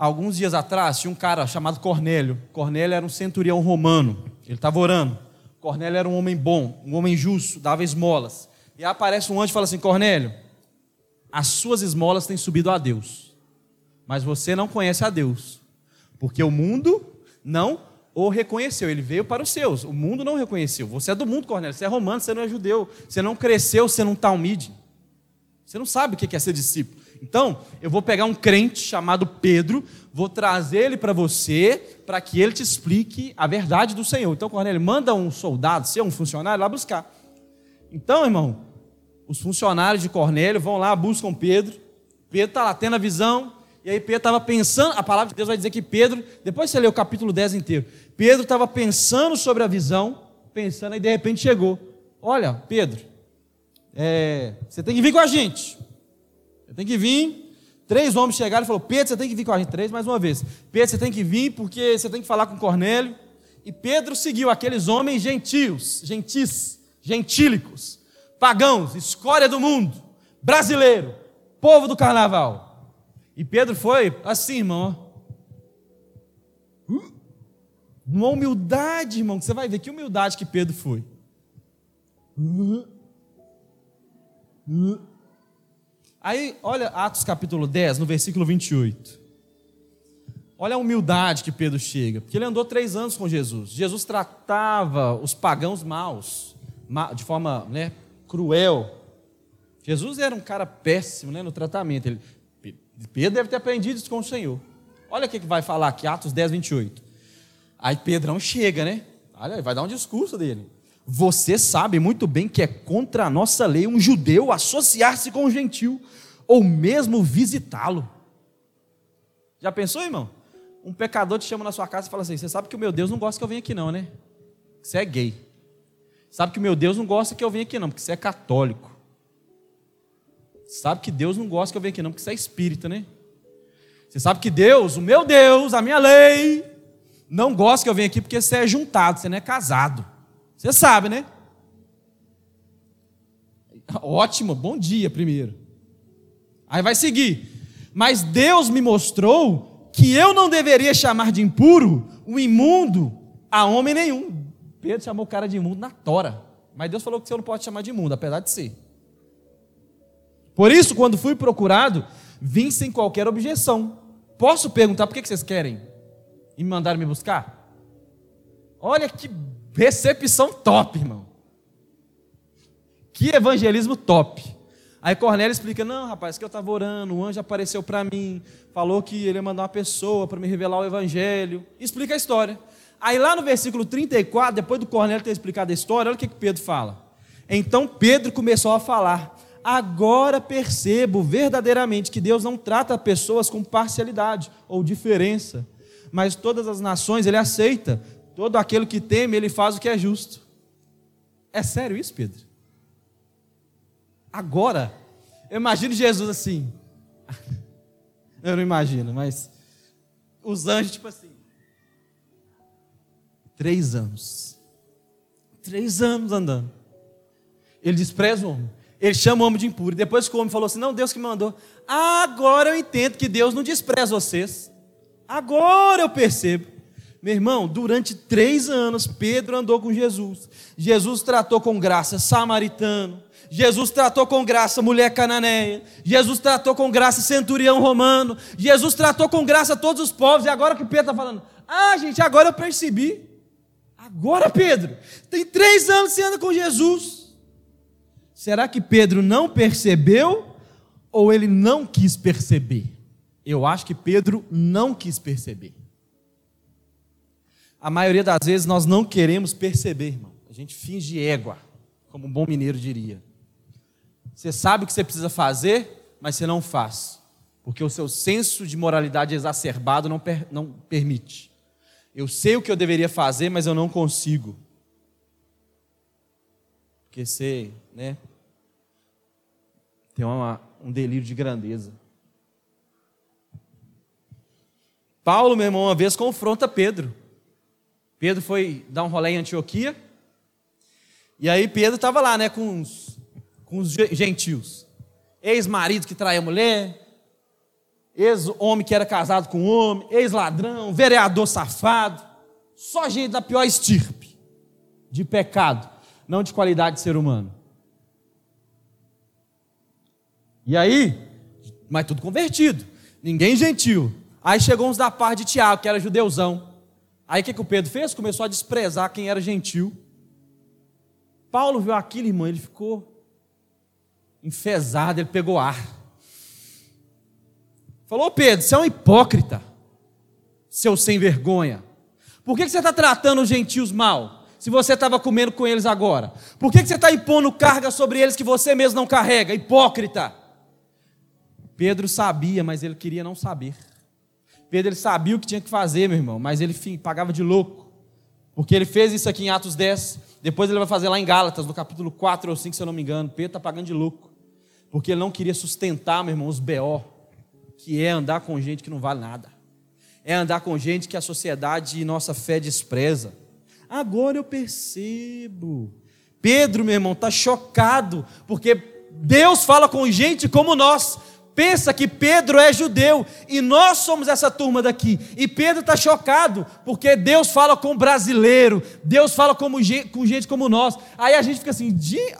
A: Alguns dias atrás, tinha um cara chamado Cornélio. Cornélio era um centurião romano. Ele estava orando. Cornélio era um homem bom, um homem justo, dava esmolas. E aí aparece um anjo e fala assim: Cornélio, as suas esmolas têm subido a Deus, mas você não conhece a Deus, porque o mundo não o reconheceu. Ele veio para os seus, o mundo não reconheceu. Você é do mundo, Cornélio, você é romano, você não é judeu, você não cresceu sendo um talmide. Você não sabe o que é ser discípulo. Então, eu vou pegar um crente chamado Pedro, vou trazer ele para você, para que ele te explique a verdade do Senhor. Então, Cornélio, manda um soldado, seu, um funcionário, lá buscar. Então, irmão, os funcionários de Cornélio vão lá, buscam Pedro. Pedro está lá tendo a visão, e aí Pedro estava pensando, a palavra de Deus vai dizer que Pedro, depois você lê o capítulo 10 inteiro, Pedro estava pensando sobre a visão, pensando, e de repente chegou. Olha, Pedro, é, você tem que vir com a gente. Tem que vir. Três homens chegaram e falaram: Pedro, você tem que vir com a gente. Três mais uma vez. Pedro, você tem que vir porque você tem que falar com Cornélio. E Pedro seguiu aqueles homens gentios, gentis, gentílicos, pagãos, escória do mundo, brasileiro, povo do carnaval. E Pedro foi assim, irmão. Uma humildade, irmão, que você vai ver que humildade que Pedro foi. Aí, olha Atos capítulo 10, no versículo 28. Olha a humildade que Pedro chega, porque ele andou três anos com Jesus. Jesus tratava os pagãos maus, de forma né, cruel. Jesus era um cara péssimo né, no tratamento. Ele, Pedro deve ter aprendido isso com o Senhor. Olha o que vai falar aqui, Atos 10, 28. Aí Pedrão chega, né? Olha, vai dar um discurso dele. Você sabe muito bem que é contra a nossa lei um judeu associar-se com um gentil, ou mesmo visitá-lo. Já pensou, irmão? Um pecador te chama na sua casa e fala assim: Você sabe que o meu Deus não gosta que eu venha aqui, não, né? Você é gay. Sabe que o meu Deus não gosta que eu venha aqui, não, porque você é católico. Sabe que Deus não gosta que eu venha aqui, não, porque você é espírita, né? Você sabe que Deus, o meu Deus, a minha lei, não gosta que eu venha aqui porque você é juntado, você não é casado. Você sabe, né? Ótimo, bom dia primeiro. Aí vai seguir. Mas Deus me mostrou que eu não deveria chamar de impuro o imundo a homem nenhum. Pedro chamou o cara de imundo na tora. Mas Deus falou que você não pode chamar de imundo, apesar de ser. Por isso, quando fui procurado, vim sem qualquer objeção. Posso perguntar por que vocês querem? E me mandaram me buscar? Olha que Recepção top, irmão. Que evangelismo top. Aí Cornélio explica: Não, rapaz, que eu estava orando, o anjo apareceu para mim, falou que ele ia mandar uma pessoa para me revelar o evangelho. Explica a história. Aí lá no versículo 34, depois do Cornélio ter explicado a história, olha o que, que Pedro fala. Então Pedro começou a falar: Agora percebo verdadeiramente que Deus não trata pessoas com parcialidade ou diferença, mas todas as nações ele aceita, Todo aquele que teme, ele faz o que é justo. É sério isso, Pedro? Agora, imagino Jesus assim. Eu não imagino, mas os anjos, tipo assim. Três anos. Três anos andando. Ele despreza o homem. Ele chama o homem de impuro. Depois que o homem falou assim: Não, Deus que mandou. Agora eu entendo que Deus não despreza vocês. Agora eu percebo. Meu irmão, durante três anos, Pedro andou com Jesus. Jesus tratou com graça samaritano. Jesus tratou com graça mulher cananeia. Jesus tratou com graça centurião romano. Jesus tratou com graça todos os povos. E agora que Pedro está falando, ah, gente, agora eu percebi. Agora, Pedro, tem três anos que você anda com Jesus. Será que Pedro não percebeu ou ele não quis perceber? Eu acho que Pedro não quis perceber. A maioria das vezes nós não queremos perceber, irmão. A gente finge égua, como um bom mineiro diria. Você sabe o que você precisa fazer, mas você não faz, porque o seu senso de moralidade exacerbado não, per não permite. Eu sei o que eu deveria fazer, mas eu não consigo. Porque você, né, tem uma, um delírio de grandeza. Paulo, meu irmão, uma vez confronta Pedro. Pedro foi dar um rolê em Antioquia. E aí Pedro estava lá, né, com uns com os gentios. Ex-marido que traía mulher, ex-homem que era casado com homem, ex-ladrão, vereador safado, só gente da pior estirpe de pecado, não de qualidade de ser humano. E aí, mas tudo convertido, ninguém gentil. Aí chegou uns da parte de Tiago, que era judeuzão. Aí o que, que o Pedro fez? Começou a desprezar quem era gentil. Paulo viu aquilo, irmão, ele ficou enfesado, ele pegou ar. Falou, Pedro, você é um hipócrita, seu sem vergonha. Por que você está tratando os gentios mal? Se você estava comendo com eles agora? Por que você está impondo carga sobre eles que você mesmo não carrega? Hipócrita. Pedro sabia, mas ele queria não saber. Pedro ele sabia o que tinha que fazer, meu irmão, mas ele enfim, pagava de louco. Porque ele fez isso aqui em Atos 10, depois ele vai fazer lá em Gálatas, no capítulo 4 ou 5, se eu não me engano. Pedro está pagando de louco porque ele não queria sustentar, meu irmão, os BO, que é andar com gente que não vale nada, é andar com gente que a sociedade e nossa fé despreza. Agora eu percebo. Pedro, meu irmão, está chocado, porque Deus fala com gente como nós, pensa que Pedro é judeu e nós somos essa turma daqui. E Pedro está chocado, porque Deus fala com brasileiro, Deus fala com gente como nós. Aí a gente fica assim,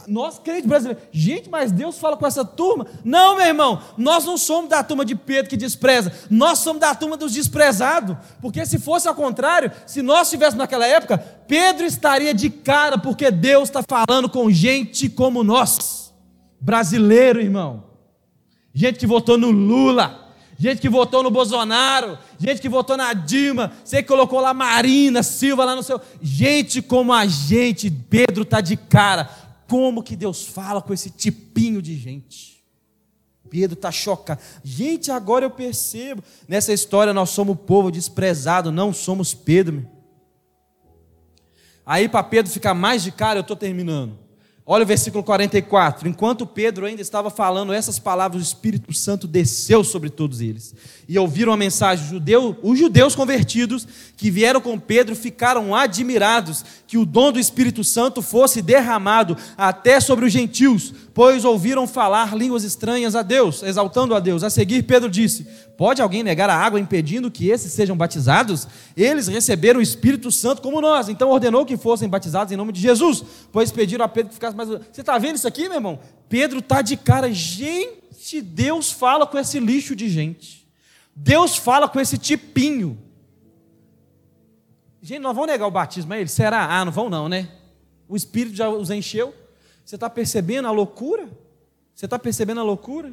A: nós crente brasileiro, gente, mas Deus fala com essa turma? Não, meu irmão, nós não somos da turma de Pedro que despreza, nós somos da turma dos desprezados, porque se fosse ao contrário, se nós estivéssemos naquela época, Pedro estaria de cara, porque Deus está falando com gente como nós, brasileiro, irmão gente que votou no Lula, gente que votou no Bolsonaro, gente que votou na Dilma, você colocou lá Marina Silva lá no seu. Gente como a gente, Pedro está de cara. Como que Deus fala com esse tipinho de gente? Pedro está chocado. Gente, agora eu percebo. Nessa história nós somos povo desprezado, não somos Pedro. Aí para Pedro ficar mais de cara, eu estou terminando. Olha o versículo 44. Enquanto Pedro ainda estava falando essas palavras, o Espírito Santo desceu sobre todos eles. E ouviram a mensagem. Judeu, os judeus convertidos que vieram com Pedro ficaram admirados que o dom do Espírito Santo fosse derramado até sobre os gentios, pois ouviram falar línguas estranhas a Deus, exaltando a Deus. A seguir, Pedro disse: Pode alguém negar a água impedindo que esses sejam batizados? Eles receberam o Espírito Santo como nós, então ordenou que fossem batizados em nome de Jesus, pois pediram a Pedro que ficasse mais. Você está vendo isso aqui, meu irmão? Pedro está de cara, gente, Deus fala com esse lixo de gente, Deus fala com esse tipinho. Gente, nós vamos negar o batismo a ele? Será? Ah, não vão não, né? O Espírito já os encheu. Você está percebendo a loucura? Você está percebendo a loucura?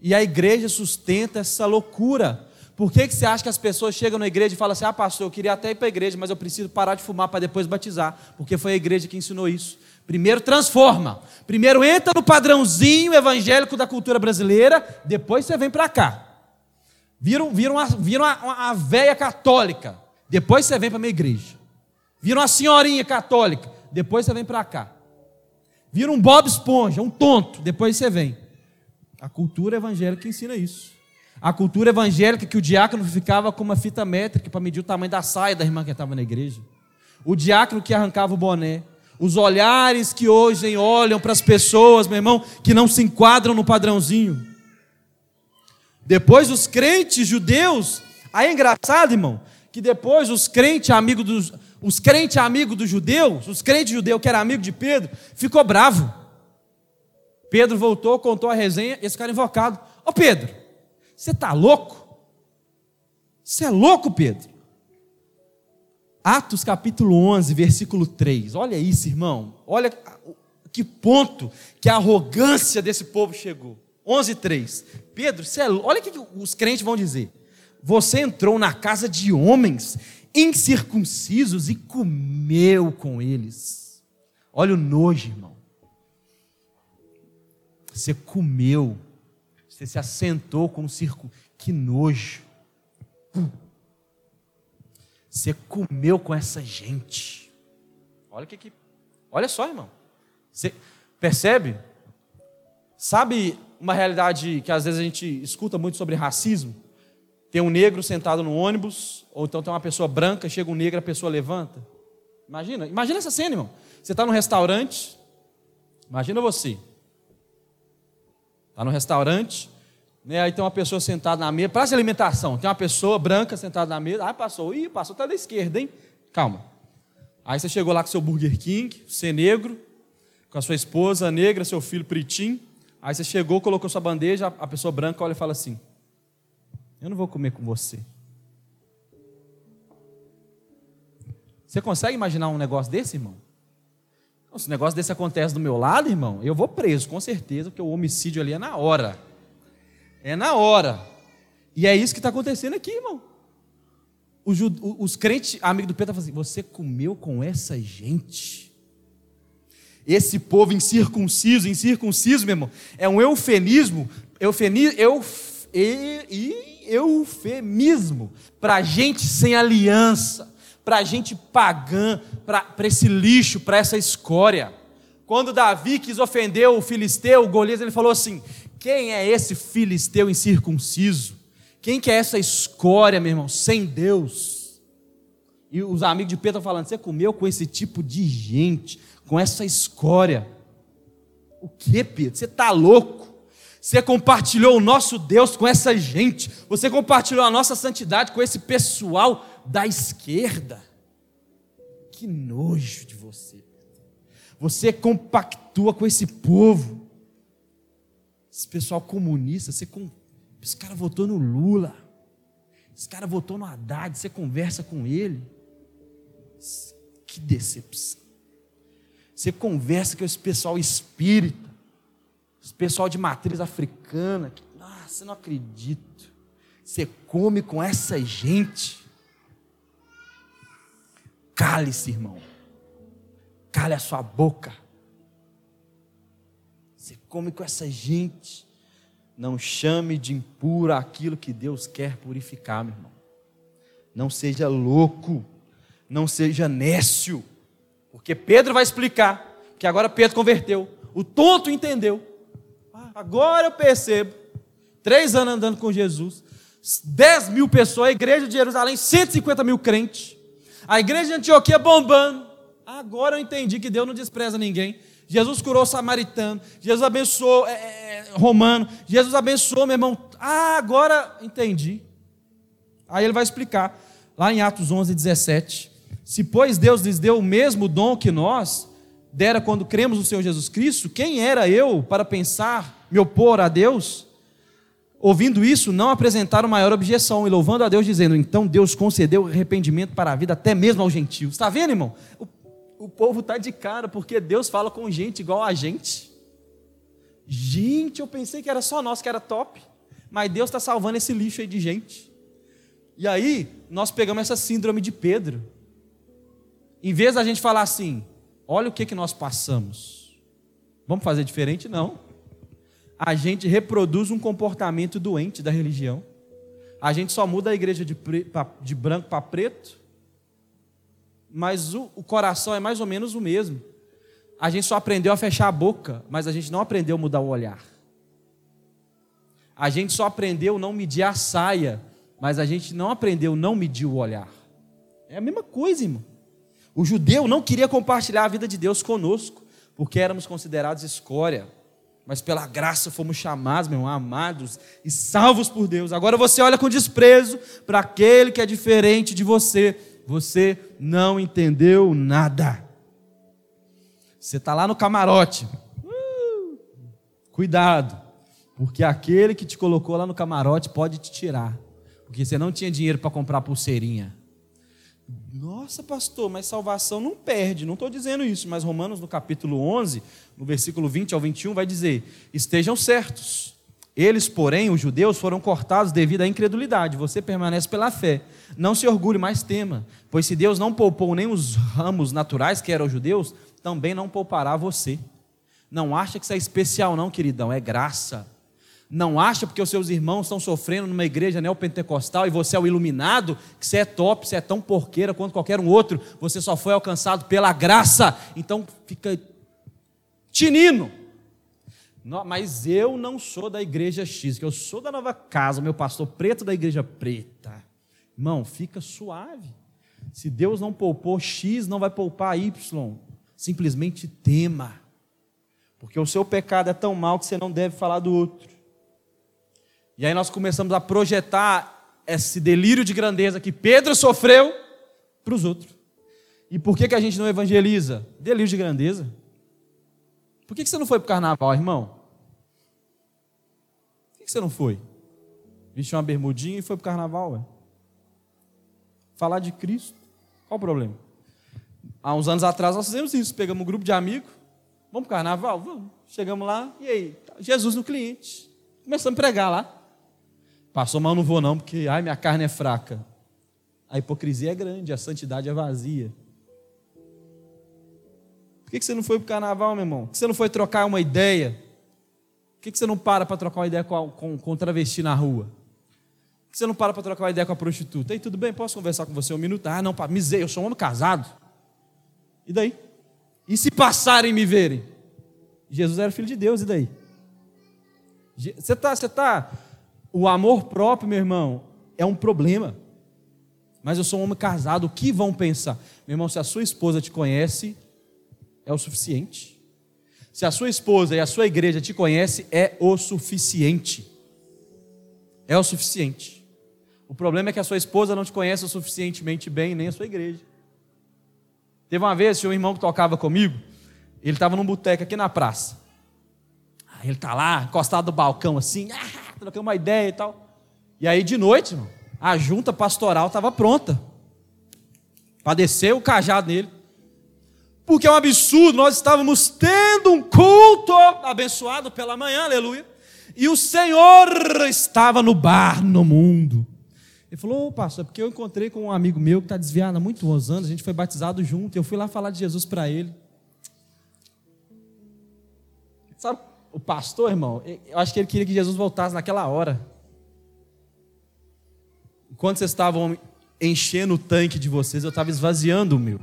A: E a igreja sustenta essa loucura. Por que, que você acha que as pessoas chegam na igreja e falam assim: ah, pastor, eu queria até ir para a igreja, mas eu preciso parar de fumar para depois batizar? Porque foi a igreja que ensinou isso. Primeiro transforma. Primeiro entra no padrãozinho evangélico da cultura brasileira, depois você vem para cá. Viram, viram, viram a, a, a véia católica, depois você vem para a minha igreja. Viram a senhorinha católica, depois você vem para cá. Vira um Bob Esponja, um tonto, depois você vem. A cultura evangélica ensina isso. A cultura evangélica que o diácono ficava com uma fita métrica para medir o tamanho da saia da irmã que estava na igreja. O diácono que arrancava o boné. Os olhares que hoje olham para as pessoas, meu irmão, que não se enquadram no padrãozinho. Depois os crentes judeus, aí é engraçado, irmão, que depois os crentes amigos dos os crentes amigos dos judeus, os crentes judeus que era amigo de Pedro, ficou bravo. Pedro voltou, contou a resenha, esse cara invocado. Ô Pedro, você está louco? Você é louco, Pedro? Atos capítulo 11, versículo 3. Olha isso, irmão. Olha que ponto que a arrogância desse povo chegou. 11, 3. Pedro, é, olha o que os crentes vão dizer. Você entrou na casa de homens incircuncisos e comeu com eles. Olha o nojo, irmão. Você comeu, você se assentou com um circo. Que nojo. Você comeu com essa gente. Olha que, que olha só, irmão. Você percebe? Sabe uma realidade que às vezes a gente escuta muito sobre racismo? Tem um negro sentado no ônibus, ou então tem uma pessoa branca, chega um negro, a pessoa levanta. Imagina, imagina essa cena, irmão. Você está no restaurante, imagina você. Está no restaurante, né? Aí tem uma pessoa sentada na mesa, praça de alimentação, tem uma pessoa branca sentada na mesa, ah, passou, ih, passou até da esquerda, hein? Calma. Aí você chegou lá com seu Burger King, você negro, com a sua esposa negra, seu filho pretinho. Aí você chegou, colocou sua bandeja, a pessoa branca olha e fala assim: Eu não vou comer com você. Você consegue imaginar um negócio desse, irmão? Se um negócio desse acontece do meu lado, irmão, eu vou preso, com certeza, porque o homicídio ali é na hora. É na hora. E é isso que está acontecendo aqui, irmão. Os, os crentes, amigo do Pedro, estão falando assim: Você comeu com essa gente? Esse povo incircunciso, incircunciso, meu irmão, é um eufemismo, eufemismo, euf, eufemismo para gente sem aliança, para gente pagã, para esse lixo, para essa escória. Quando Davi quis ofender o filisteu, o Golias, ele falou assim: quem é esse filisteu incircunciso? Quem que é essa escória, meu irmão, sem Deus? E os amigos de Pedro falando: você comeu com esse tipo de gente, com essa escória. O que, Pedro? Você está louco? Você compartilhou o nosso Deus com essa gente. Você compartilhou a nossa santidade com esse pessoal da esquerda. Que nojo de você. Você compactua com esse povo. Esse pessoal comunista, você com... esse cara votou no Lula. Esse cara votou no Haddad, você conversa com ele. Que decepção. Você conversa com esse pessoal espírita, esse pessoal de matriz africana. Que, você não acredita. Você come com essa gente. Cale-se, irmão. Cale a sua boca. Você come com essa gente. Não chame de impuro aquilo que Deus quer purificar, meu irmão. Não seja louco. Não seja nécio. Porque Pedro vai explicar que agora Pedro converteu. O tonto entendeu. Agora eu percebo. Três anos andando com Jesus. dez mil pessoas, a igreja de Jerusalém, 150 mil crentes. A igreja de Antioquia bombando. Agora eu entendi que Deus não despreza ninguém. Jesus curou o samaritano, Jesus abençoou é, é, romano, Jesus abençoou meu irmão. Ah, agora entendi. Aí ele vai explicar, lá em Atos 11, 17. Se, pois, Deus lhes deu o mesmo dom que nós, dera quando cremos no Senhor Jesus Cristo, quem era eu para pensar, me opor a Deus? Ouvindo isso, não apresentaram maior objeção e louvando a Deus, dizendo: Então Deus concedeu arrependimento para a vida até mesmo aos gentios. Está vendo, irmão? O o povo está de cara, porque Deus fala com gente igual a gente. Gente, eu pensei que era só nós que era top, mas Deus está salvando esse lixo aí de gente. E aí, nós pegamos essa síndrome de Pedro. Em vez da gente falar assim, olha o que, que nós passamos, vamos fazer diferente? Não. A gente reproduz um comportamento doente da religião. A gente só muda a igreja de, de branco para preto mas o, o coração é mais ou menos o mesmo. A gente só aprendeu a fechar a boca, mas a gente não aprendeu a mudar o olhar. A gente só aprendeu não medir a saia, mas a gente não aprendeu não medir o olhar. É a mesma coisa, irmão. O judeu não queria compartilhar a vida de Deus conosco, porque éramos considerados escória. Mas pela graça fomos chamados, meu amados e salvos por Deus. Agora você olha com desprezo para aquele que é diferente de você, você não entendeu nada. Você está lá no camarote. Uh! Cuidado, porque aquele que te colocou lá no camarote pode te tirar, porque você não tinha dinheiro para comprar pulseirinha. Nossa, pastor, mas salvação não perde. Não estou dizendo isso, mas Romanos, no capítulo 11, no versículo 20 ao 21, vai dizer: Estejam certos. Eles, porém, os judeus, foram cortados devido à incredulidade. Você permanece pela fé. Não se orgulhe, mas tema. Pois se Deus não poupou nem os ramos naturais, que eram os judeus, também não poupará você. Não acha que isso é especial, não, queridão. É graça. Não acha porque os seus irmãos estão sofrendo numa igreja neopentecostal e você é o iluminado, que você é top, você é tão porqueira quanto qualquer um outro, você só foi alcançado pela graça. Então fica tinino. Mas eu não sou da igreja X, que eu sou da nova casa, meu pastor preto da igreja preta. Irmão, fica suave. Se Deus não poupou X, não vai poupar Y. Simplesmente tema. Porque o seu pecado é tão mal que você não deve falar do outro. E aí nós começamos a projetar esse delírio de grandeza que Pedro sofreu para os outros. E por que, que a gente não evangeliza? Delírio de grandeza. Por que, que você não foi para o carnaval, irmão? Por que, que você não foi? Vestiu uma bermudinha e foi para o carnaval, ué? Falar de Cristo. Qual o problema? Há uns anos atrás nós fizemos isso. Pegamos um grupo de amigos. Vamos para o carnaval? Vamos. Chegamos lá e aí? Jesus no cliente. Começamos a pregar lá. Passou mal, não vou não, porque ai, minha carne é fraca. A hipocrisia é grande, a santidade é vazia. Por que você não foi para o carnaval, meu irmão? Por que você não foi trocar uma ideia? Por que você não para para trocar uma ideia com, com, com travesti na rua? Por que você não para para trocar uma ideia com a prostituta? Ei, tudo bem, posso conversar com você um minuto? Ah, não, misei, eu sou um homem casado. E daí? E se passarem e me verem? Jesus era filho de Deus, e daí? Você está, você está o amor próprio, meu irmão, é um problema. Mas eu sou um homem casado, o que vão pensar? Meu irmão, se a sua esposa te conhece, é o suficiente. Se a sua esposa e a sua igreja te conhece, é o suficiente. É o suficiente. O problema é que a sua esposa não te conhece o suficientemente bem, nem a sua igreja. Teve uma vez, tinha um irmão que tocava comigo, ele estava num boteco aqui na praça. Ele está lá, encostado no balcão assim, ah, trocando uma ideia e tal. E aí de noite, irmão, a junta pastoral estava pronta para descer o cajado nele. Porque é um absurdo, nós estávamos tendo um culto abençoado pela manhã, aleluia. E o Senhor estava no bar no mundo. Ele falou, oh, pastor, é porque eu encontrei com um amigo meu que está desviado há muitos anos, a gente foi batizado junto, eu fui lá falar de Jesus para ele. Sabe o pastor, irmão, eu acho que ele queria que Jesus voltasse naquela hora. Enquanto vocês estavam enchendo o tanque de vocês, eu estava esvaziando o meu.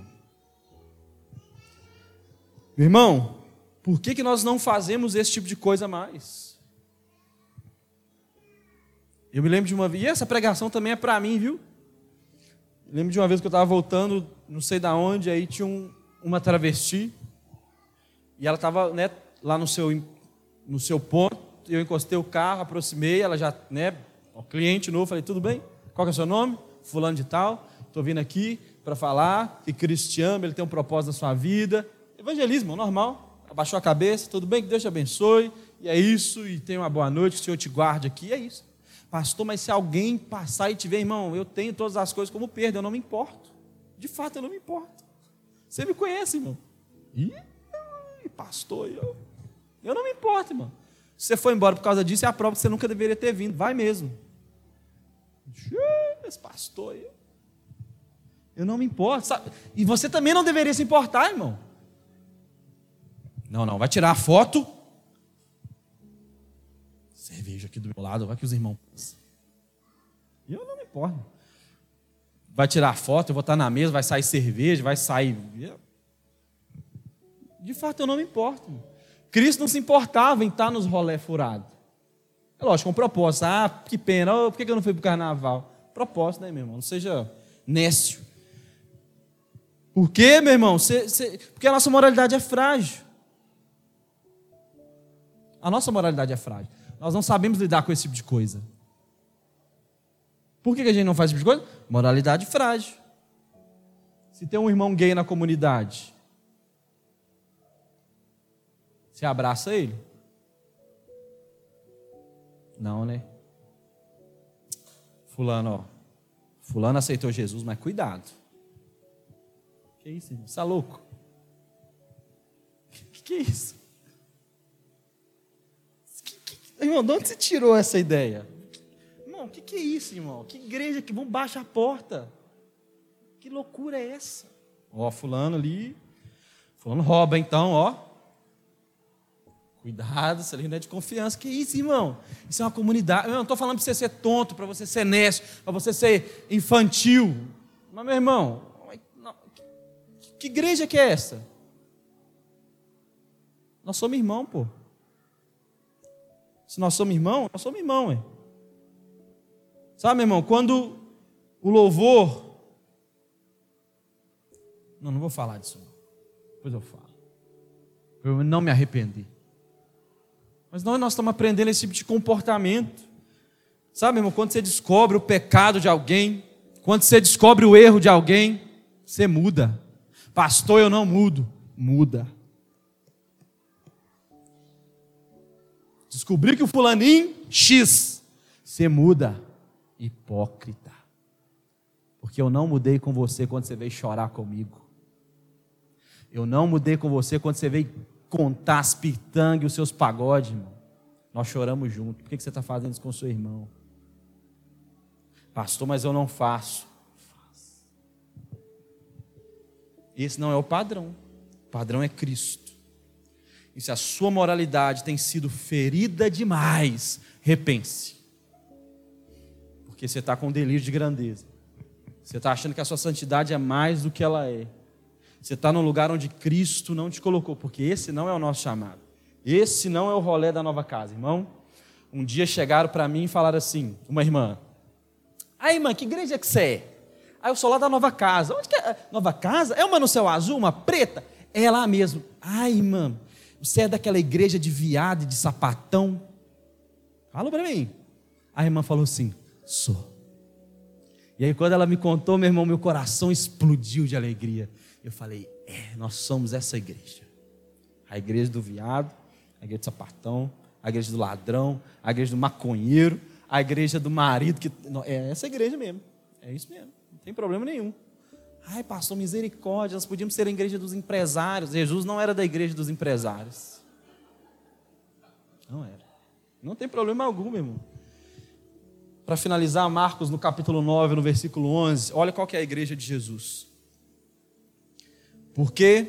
A: Meu irmão, por que, que nós não fazemos esse tipo de coisa mais? Eu me lembro de uma vez, e essa pregação também é para mim, viu? Eu lembro de uma vez que eu estava voltando, não sei da onde, aí tinha um, uma travesti, e ela estava né, lá no seu no seu ponto, eu encostei o carro, aproximei, ela já, né, o cliente novo, falei, tudo bem? Qual é o seu nome? Fulano de tal, estou vindo aqui para falar que Cristo te ama, Ele tem um propósito na sua vida. Evangelismo, normal. Abaixou a cabeça, tudo bem, que Deus te abençoe, e é isso, e tenha uma boa noite, que o Senhor te guarde aqui, é isso. Pastor, mas se alguém passar e tiver, irmão, eu tenho todas as coisas como perda, eu não me importo. De fato, eu não me importo. Você me conhece, irmão. Ih, pastor, eu eu não me importo, irmão. Se você foi embora por causa disso, é a prova que você nunca deveria ter vindo. Vai mesmo. Esse pastor, eu, eu não me importo. Sabe? E você também não deveria se importar, irmão. Não, não. Vai tirar a foto. Cerveja aqui do meu lado, vai que os irmãos. Eu não me importo. Vai tirar a foto, eu vou estar na mesa, vai sair cerveja, vai sair. De fato, eu não me importo. Irmão. Cristo não se importava em estar nos rolé furado. É lógico, um propósito. Ah, que pena, oh, por que eu não fui para o carnaval? Propósito, né, meu irmão? Não seja nécio. Por quê, meu irmão? Cê, cê, porque a nossa moralidade é frágil. A nossa moralidade é frágil. Nós não sabemos lidar com esse tipo de coisa. Por que a gente não faz esse tipo de coisa? Moralidade frágil. Se tem um irmão gay na comunidade, você abraça ele? Não, né? Fulano, ó. Fulano aceitou Jesus, mas cuidado. Que isso, irmão? Você é louco? Que, que é isso? Que, que, irmão, de onde você tirou essa ideia? Irmão, o que, que é isso, irmão? Que igreja que vão baixar a porta? Que loucura é essa? Ó, fulano ali. Fulano rouba, então, ó. Cuidado, ali não é de confiança. Que isso, irmão? Isso é uma comunidade. Eu não estou falando para você ser tonto, para você ser necio, para você ser infantil. Mas, meu irmão, que igreja que é essa? Nós somos irmão, pô. Se nós somos irmão, nós somos irmão, hein? Sabe, meu irmão, quando o louvor. Não, não vou falar disso, não. Depois eu falo. Eu não me arrependi. Mas nós, nós estamos aprendendo esse tipo de comportamento. Sabe, irmão, quando você descobre o pecado de alguém, quando você descobre o erro de alguém, você muda. Pastor, eu não mudo. Muda. Descobri que o fulaninho X, você muda. Hipócrita. Porque eu não mudei com você quando você veio chorar comigo. Eu não mudei com você quando você veio contar as pitangas e os seus pagodes, irmão. Nós choramos junto. Por que você está fazendo isso com seu irmão? Pastor, mas eu não faço. Esse não é o padrão. O padrão é Cristo. E se a sua moralidade tem sido ferida demais, repense. Porque você está com delírio de grandeza. Você está achando que a sua santidade é mais do que ela é. Você está num lugar onde Cristo não te colocou, porque esse não é o nosso chamado. Esse não é o rolê da nova casa, irmão. Um dia chegaram para mim e falaram assim, uma irmã. Aí, irmã, que igreja que você é? Aí eu sou lá da nova casa. Onde que é? Nova casa? É uma no céu azul, uma preta? É lá mesmo. Ai, irmã, você é daquela igreja de viado e de sapatão? Fala para mim. A irmã falou assim: sou. E aí, quando ela me contou, meu irmão, meu coração explodiu de alegria. Eu falei: é, nós somos essa igreja. A igreja do viado, a igreja do sapatão, a igreja do ladrão, a igreja do maconheiro, a igreja do marido. que É essa igreja mesmo. É isso mesmo. Não tem problema nenhum. Ai, pastor, misericórdia, nós podíamos ser a igreja dos empresários. Jesus não era da igreja dos empresários. Não era. Não tem problema algum, meu irmão. Para finalizar, Marcos, no capítulo 9, no versículo 11, olha qual que é a igreja de Jesus. Por quê?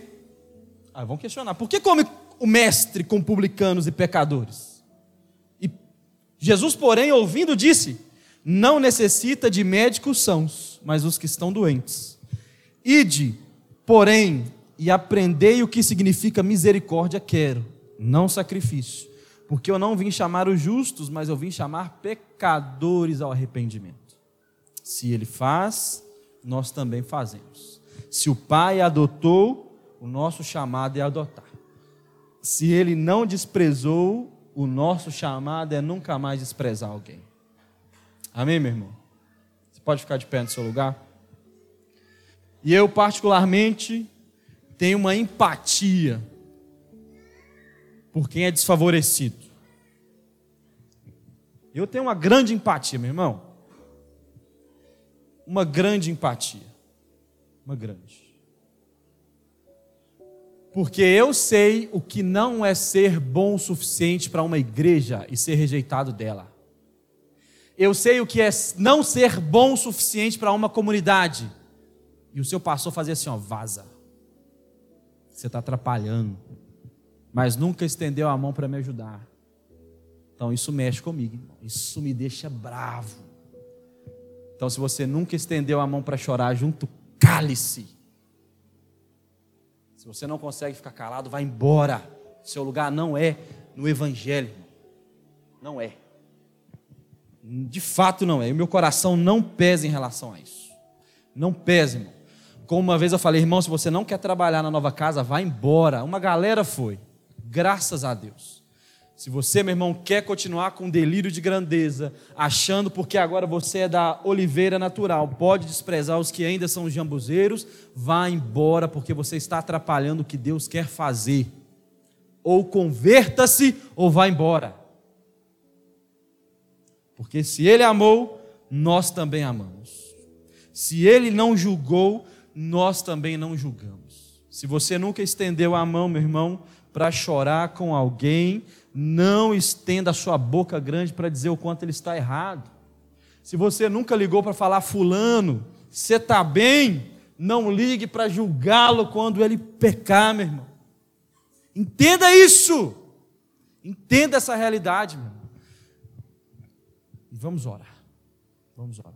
A: Ah, vão questionar. Por que come o mestre com publicanos e pecadores? E Jesus, porém, ouvindo, disse: Não necessita de médicos sãos, mas os que estão doentes. Ide, porém, e aprendei o que significa misericórdia quero, não sacrifício. Porque eu não vim chamar os justos, mas eu vim chamar pecadores ao arrependimento. Se ele faz, nós também fazemos. Se o Pai adotou, o nosso chamado é adotar. Se ele não desprezou, o nosso chamado é nunca mais desprezar alguém. Amém, meu irmão? Você pode ficar de pé no seu lugar? E eu, particularmente, tenho uma empatia por quem é desfavorecido. Eu tenho uma grande empatia, meu irmão. Uma grande empatia uma grande. Porque eu sei o que não é ser bom o suficiente para uma igreja e ser rejeitado dela. Eu sei o que é não ser bom o suficiente para uma comunidade. E o seu pastor fazia assim, ó, vaza. Você está atrapalhando. Mas nunca estendeu a mão para me ajudar. Então isso mexe comigo, isso me deixa bravo. Então se você nunca estendeu a mão para chorar junto cale-se. Se você não consegue ficar calado, vá embora. Seu lugar não é no Evangelho. Não é. De fato não é. E o meu coração não pesa em relação a isso. Não pesa, irmão. Como uma vez eu falei, irmão, se você não quer trabalhar na nova casa, vá embora. Uma galera foi. Graças a Deus. Se você, meu irmão, quer continuar com delírio de grandeza, achando porque agora você é da oliveira natural, pode desprezar os que ainda são jambuzeiros, vá embora, porque você está atrapalhando o que Deus quer fazer. Ou converta-se, ou vá embora. Porque se ele amou, nós também amamos. Se ele não julgou, nós também não julgamos. Se você nunca estendeu a mão, meu irmão, para chorar com alguém, não estenda a sua boca grande para dizer o quanto ele está errado. Se você nunca ligou para falar, Fulano, você está bem, não ligue para julgá-lo quando ele pecar, meu irmão. Entenda isso. Entenda essa realidade, meu irmão. E vamos orar. Vamos orar.